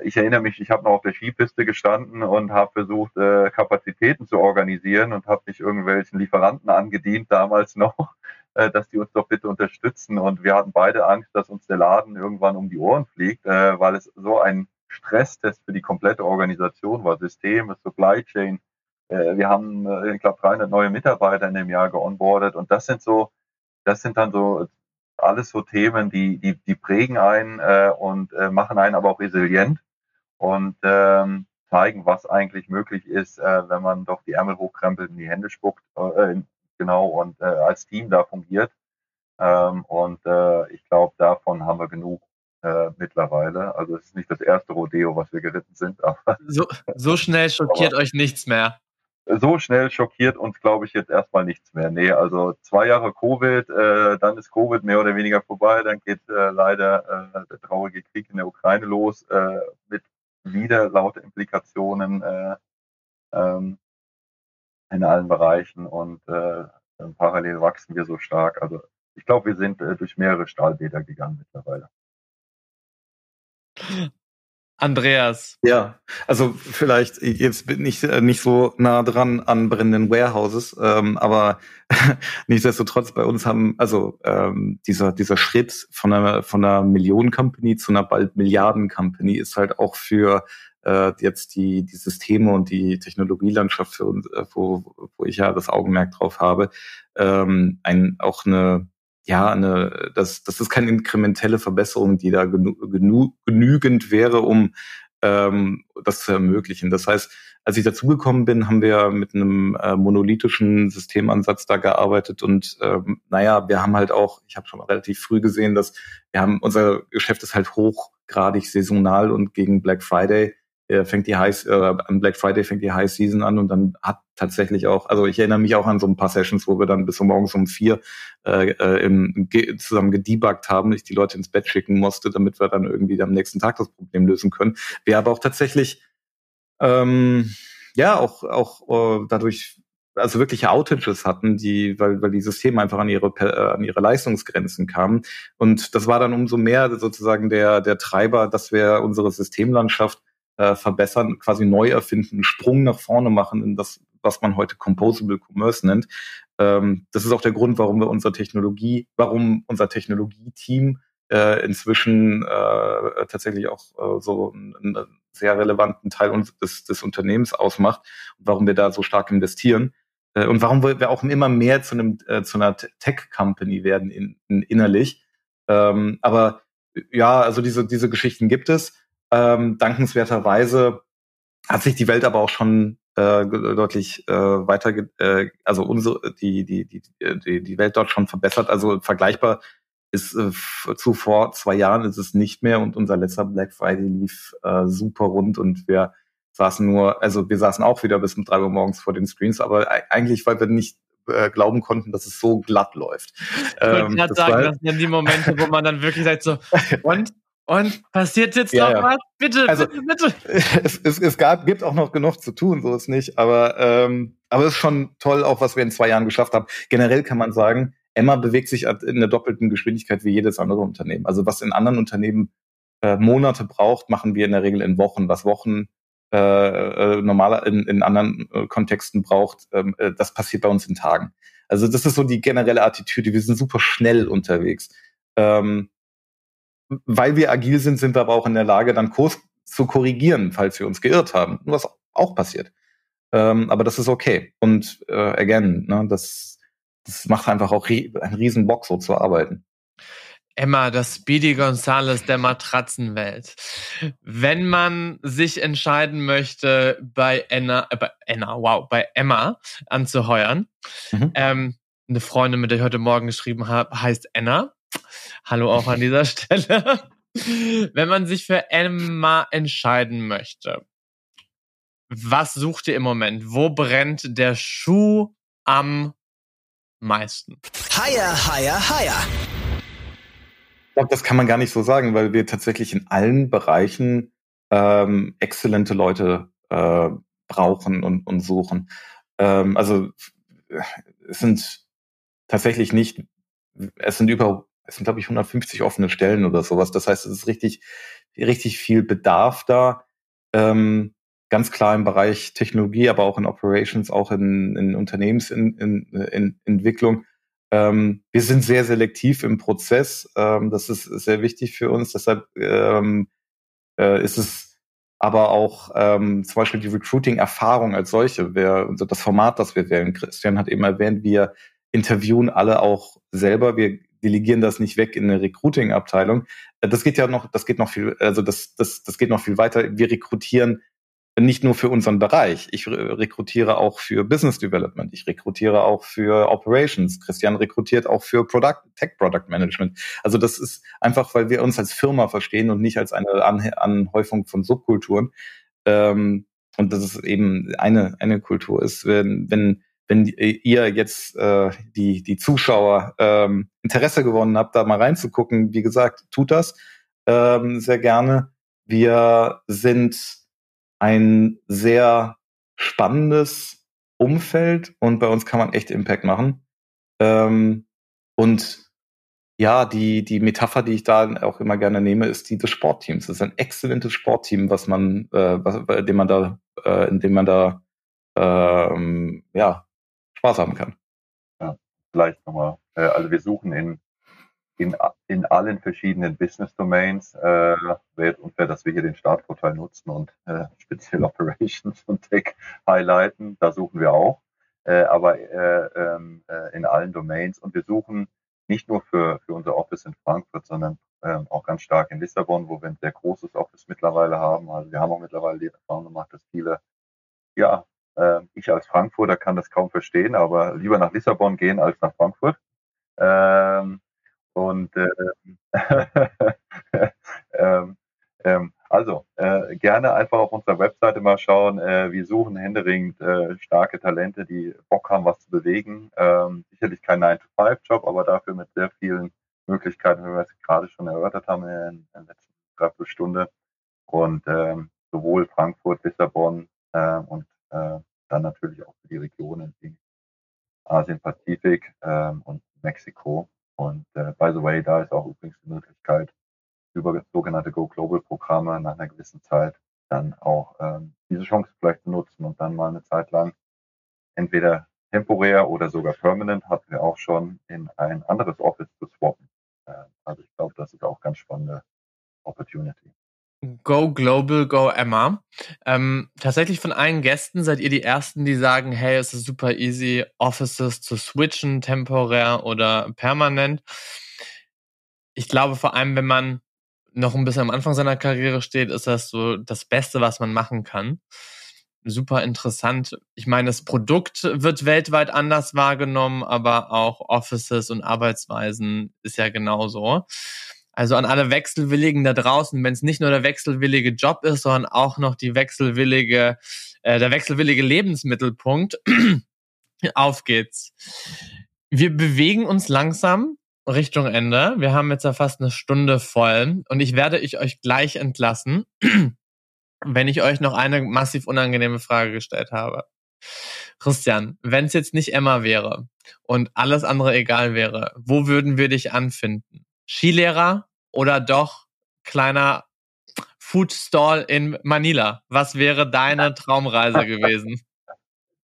ich erinnere mich, ich habe noch auf der Skipiste gestanden und habe versucht, äh, Kapazitäten zu organisieren und habe mich irgendwelchen Lieferanten angedient damals noch äh, dass die uns doch bitte unterstützen. Und wir hatten beide Angst, dass uns der Laden irgendwann um die Ohren fliegt, äh, weil es so ein Stresstest für die komplette Organisation war. Systeme, Supply Chain. Äh, wir haben, äh, ich glaube, 300 neue Mitarbeiter in dem Jahr geonboardet. Und das sind so, das sind dann so alles so Themen, die, die, die prägen einen äh, und äh, machen einen aber auch resilient und ähm, zeigen, was eigentlich möglich ist, äh, wenn man doch die Ärmel hochkrempelt und die Hände spuckt, äh, genau und äh, als Team da fungiert. Ähm, und äh, ich glaube, davon haben wir genug äh, mittlerweile. Also es ist nicht das erste Rodeo, was wir geritten sind. Aber so, so schnell schockiert euch nichts mehr. So schnell schockiert uns, glaube ich, jetzt erstmal nichts mehr. Nee, also zwei Jahre Covid, äh, dann ist Covid mehr oder weniger vorbei, dann geht äh, leider äh, der traurige Krieg in der Ukraine los, äh, mit wieder laute Implikationen. Äh, ähm, in allen Bereichen und äh, parallel wachsen wir so stark. Also ich glaube, wir sind äh, durch mehrere Stahlbäder gegangen mittlerweile. Andreas. Ja, also vielleicht, jetzt bin ich äh, nicht so nah dran an brennenden Warehouses, ähm, aber nichtsdestotrotz bei uns haben, also ähm, dieser, dieser Schritt von einer, von einer Millionen-Company zu einer bald Milliarden-Company ist halt auch für äh, jetzt die, die Systeme und die Technologielandschaft, für uns, äh, wo, wo ich ja das Augenmerk drauf habe, ähm, ein, auch eine, ja, eine, das, das ist keine inkrementelle Verbesserung, die da genu, genu, genügend wäre, um ähm, das zu ermöglichen. Das heißt, als ich dazugekommen bin, haben wir mit einem äh, monolithischen Systemansatz da gearbeitet und ähm, naja, wir haben halt auch, ich habe schon relativ früh gesehen, dass wir haben, unser Geschäft ist halt hochgradig saisonal und gegen Black Friday äh, fängt die High, äh, am Black Friday fängt die High Season an und dann hat tatsächlich auch, also ich erinnere mich auch an so ein paar Sessions, wo wir dann bis morgens um vier äh, äh, im, zusammen gedebuggt haben, ich die Leute ins Bett schicken musste, damit wir dann irgendwie am nächsten Tag das Problem lösen können. Wir aber auch tatsächlich ähm, ja auch auch äh, dadurch also wirkliche Outages hatten, die, weil, weil die Systeme einfach an ihre, äh, an ihre Leistungsgrenzen kamen. Und das war dann umso mehr sozusagen der, der Treiber, dass wir unsere Systemlandschaft äh, verbessern, quasi neu erfinden, einen Sprung nach vorne machen in das, was man heute Composable Commerce nennt. Ähm, das ist auch der Grund, warum wir unsere Technologie, warum unser Technologieteam äh, inzwischen äh, tatsächlich auch äh, so einen, einen sehr relevanten Teil des, des Unternehmens ausmacht und warum wir da so stark investieren äh, und warum wir auch immer mehr zu einem äh, zu einer Tech-Company werden in, in innerlich. Ähm, aber ja, also diese diese Geschichten gibt es. Ähm, dankenswerterweise hat sich die Welt aber auch schon äh, deutlich äh, weiter, äh, also unsere die die die die Welt dort schon verbessert. Also vergleichbar ist äh, zuvor zwei Jahren ist es nicht mehr und unser letzter Black Friday lief äh, super rund und wir saßen nur, also wir saßen auch wieder bis um drei Uhr morgens vor den Screens, aber eigentlich, weil wir nicht äh, glauben konnten, dass es so glatt läuft. Ich wollte ähm, gerade sagen, das sind die Momente, wo man dann wirklich sagt so, und und passiert jetzt ja, noch ja. was? Bitte, also, bitte, bitte. Es, es, es gab, gibt auch noch genug zu tun, so ist nicht. Aber, ähm, aber es ist schon toll, auch was wir in zwei Jahren geschafft haben. Generell kann man sagen, Emma bewegt sich in der doppelten Geschwindigkeit wie jedes andere Unternehmen. Also was in anderen Unternehmen äh, Monate braucht, machen wir in der Regel in Wochen. Was Wochen äh, äh, normaler in, in anderen äh, Kontexten braucht, ähm, äh, das passiert bei uns in Tagen. Also das ist so die generelle Attitüde. Wir sind super schnell unterwegs. Ähm, weil wir agil sind, sind wir aber auch in der Lage, dann Kurs zu korrigieren, falls wir uns geirrt haben, was auch passiert. Ähm, aber das ist okay. Und äh, again, ne, das, das macht einfach auch einen riesen Bock, so zu arbeiten. Emma, das Speedy Gonzales der Matratzenwelt. Wenn man sich entscheiden möchte, bei Enna, äh, bei Enna, wow, bei Emma anzuheuern, mhm. ähm, eine Freundin, mit der ich heute Morgen geschrieben habe, heißt Enna. Hallo auch an dieser Stelle. Wenn man sich für Emma entscheiden möchte, was sucht ihr im Moment? Wo brennt der Schuh am meisten? Higher, higher, higher. Ich glaube, das kann man gar nicht so sagen, weil wir tatsächlich in allen Bereichen ähm, exzellente Leute äh, brauchen und, und suchen. Ähm, also es sind tatsächlich nicht, es sind über es sind, glaube ich, 150 offene Stellen oder sowas. Das heißt, es ist richtig, richtig viel Bedarf da. Ähm, ganz klar im Bereich Technologie, aber auch in Operations, auch in, in Unternehmensentwicklung. Ähm, wir sind sehr selektiv im Prozess. Ähm, das ist sehr wichtig für uns. Deshalb ähm, äh, ist es aber auch ähm, zum Beispiel die Recruiting-Erfahrung als solche. Wer, also das Format, das wir wählen, Christian hat eben erwähnt, wir interviewen alle auch selber. Wir delegieren das nicht weg in eine Recruiting-Abteilung. Äh, das geht ja noch, das geht noch viel, also das, das, das geht noch viel weiter. Wir rekrutieren nicht nur für unseren Bereich. Ich rekrutiere auch für Business Development. Ich rekrutiere auch für Operations. Christian rekrutiert auch für Product, Tech Product Management. Also das ist einfach, weil wir uns als Firma verstehen und nicht als eine Anhäufung von Subkulturen. Ähm, und das ist eben eine, eine Kultur ist, wenn, wenn wenn ihr jetzt äh, die, die Zuschauer ähm, Interesse gewonnen habt, da mal reinzugucken, wie gesagt, tut das ähm, sehr gerne. Wir sind ein sehr spannendes Umfeld und bei uns kann man echt Impact machen. Ähm, und ja, die, die Metapher, die ich da auch immer gerne nehme, ist die des Sportteams. Es ist ein exzellentes Sportteam, was man, äh, was, bei dem man da, äh, in dem man da ähm, ja, Spaß haben kann. Ja, vielleicht nochmal. Äh, also wir suchen in, in, in allen verschiedenen Business Domains. Äh, wäre unfair, dass wir hier den Startvorteil nutzen und äh, speziell Operations und Tech highlighten. Da suchen wir auch. Äh, aber äh, ähm, äh, in allen Domains. Und wir suchen nicht nur für, für unser Office in Frankfurt, sondern ähm, auch ganz stark in Lissabon, wo wir ein sehr großes Office mittlerweile haben. Also wir haben auch mittlerweile die Erfahrung gemacht, dass viele, ja, ich als Frankfurter kann das kaum verstehen, aber lieber nach Lissabon gehen als nach Frankfurt. Ähm, und äh, ähm, ähm, also äh, gerne einfach auf unserer Webseite mal schauen. Äh, wir suchen händeringend starke Talente, die Bock haben, was zu bewegen. Ähm, sicherlich kein 9-to-5-Job, aber dafür mit sehr vielen Möglichkeiten, wie wir es gerade schon erörtert haben in, der letzten Dreiviertelstunde. Und ähm, sowohl Frankfurt, Lissabon und äh, dann natürlich auch für die Regionen wie Asien, Pazifik äh, und Mexiko. Und äh, by the way, da ist auch übrigens die Möglichkeit, über sogenannte Go Global Programme nach einer gewissen Zeit dann auch ähm, diese Chance vielleicht zu nutzen und dann mal eine Zeit lang entweder temporär oder sogar permanent hatten wir auch schon in ein anderes Office zu swappen. Äh, also ich glaube, das ist auch ganz spannende Opportunity. Go Global, Go Emma. Ähm, tatsächlich von allen Gästen seid ihr die Ersten, die sagen, hey, es ist super easy, Offices zu switchen, temporär oder permanent. Ich glaube vor allem, wenn man noch ein bisschen am Anfang seiner Karriere steht, ist das so das Beste, was man machen kann. Super interessant. Ich meine, das Produkt wird weltweit anders wahrgenommen, aber auch Offices und Arbeitsweisen ist ja genauso. Also an alle Wechselwilligen da draußen, wenn es nicht nur der wechselwillige Job ist, sondern auch noch die wechselwillige, äh, der wechselwillige Lebensmittelpunkt, auf geht's. Wir bewegen uns langsam Richtung Ende. Wir haben jetzt ja fast eine Stunde voll und ich werde ich euch gleich entlassen, wenn ich euch noch eine massiv unangenehme Frage gestellt habe. Christian, wenn es jetzt nicht Emma wäre und alles andere egal wäre, wo würden wir dich anfinden? Skilehrer oder doch kleiner Food Stall in Manila? Was wäre deine Traumreise gewesen?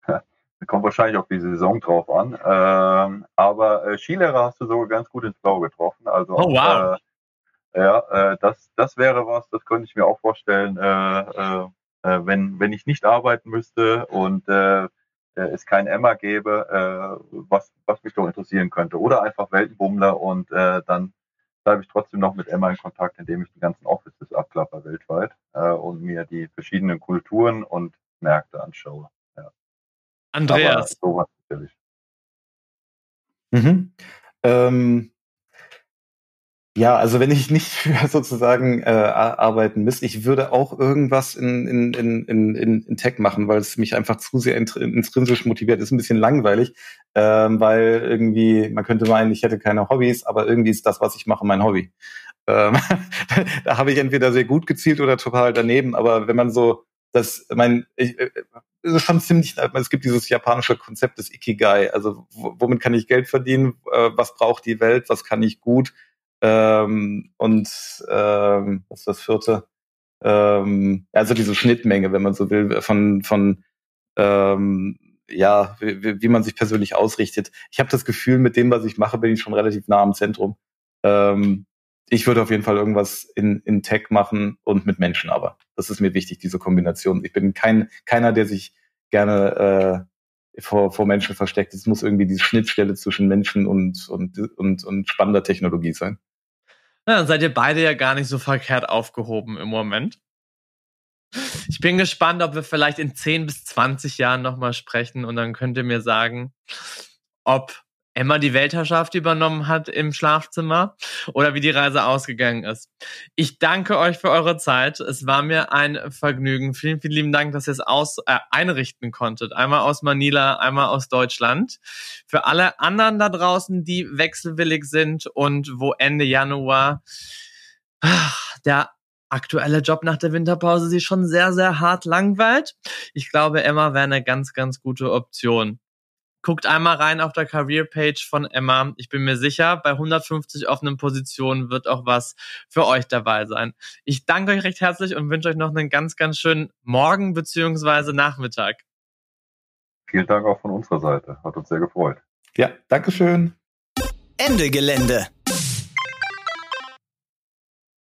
Kommt wahrscheinlich auf die Saison drauf an. Ähm, aber äh, Skilehrer hast du sogar ganz gut ins Blau getroffen. Also, oh, wow. Äh, ja, äh, das, das wäre was, das könnte ich mir auch vorstellen, äh, äh, äh wenn, wenn ich nicht arbeiten müsste und es kein Emma gäbe, was, was mich doch interessieren könnte. Oder einfach Weltenbummler und dann bleibe ich trotzdem noch mit Emma in Kontakt, indem ich die ganzen Offices abklapper weltweit äh, und mir die verschiedenen Kulturen und Märkte anschaue. Andreas. Aber natürlich. Mhm. Ähm, ja, also wenn ich nicht für sozusagen äh, arbeiten müsste, ich würde auch irgendwas in, in, in, in, in Tech machen, weil es mich einfach zu sehr intrinsisch motiviert. Ist ein bisschen langweilig, ähm, weil irgendwie, man könnte meinen, ich hätte keine Hobbys, aber irgendwie ist das, was ich mache, mein Hobby. Ähm, da habe ich entweder sehr gut gezielt oder total daneben, aber wenn man so das, mein, ich, äh, ist schon ziemlich, es gibt dieses japanische Konzept des Ikigai, also womit kann ich Geld verdienen, äh, was braucht die Welt, was kann ich gut ähm, und ähm, was ist das vierte? Ähm, also diese Schnittmenge, wenn man so will, von, von ähm, ja, wie, wie man sich persönlich ausrichtet. Ich habe das Gefühl, mit dem, was ich mache, bin ich schon relativ nah am Zentrum. Ähm, ich würde auf jeden Fall irgendwas in, in Tech machen und mit Menschen aber. Das ist mir wichtig, diese Kombination. Ich bin kein, keiner, der sich gerne äh, vor, vor Menschen versteckt. Es muss irgendwie die Schnittstelle zwischen Menschen und, und, und, und spannender Technologie sein. Na, dann seid ihr beide ja gar nicht so verkehrt aufgehoben im Moment. Ich bin gespannt, ob wir vielleicht in 10 bis 20 Jahren nochmal sprechen und dann könnt ihr mir sagen, ob Emma die Weltherrschaft übernommen hat im Schlafzimmer oder wie die Reise ausgegangen ist. Ich danke euch für eure Zeit. Es war mir ein Vergnügen. Vielen, vielen lieben Dank, dass ihr es aus, äh, einrichten konntet. Einmal aus Manila, einmal aus Deutschland. Für alle anderen da draußen, die wechselwillig sind und wo Ende Januar ach, der aktuelle Job nach der Winterpause sich schon sehr, sehr hart langweilt. Ich glaube, Emma wäre eine ganz, ganz gute Option. Guckt einmal rein auf der Career-Page von Emma. Ich bin mir sicher, bei 150 offenen Positionen wird auch was für euch dabei sein. Ich danke euch recht herzlich und wünsche euch noch einen ganz, ganz schönen Morgen beziehungsweise Nachmittag. Vielen Dank auch von unserer Seite. Hat uns sehr gefreut. Ja, Dankeschön. Ende Gelände.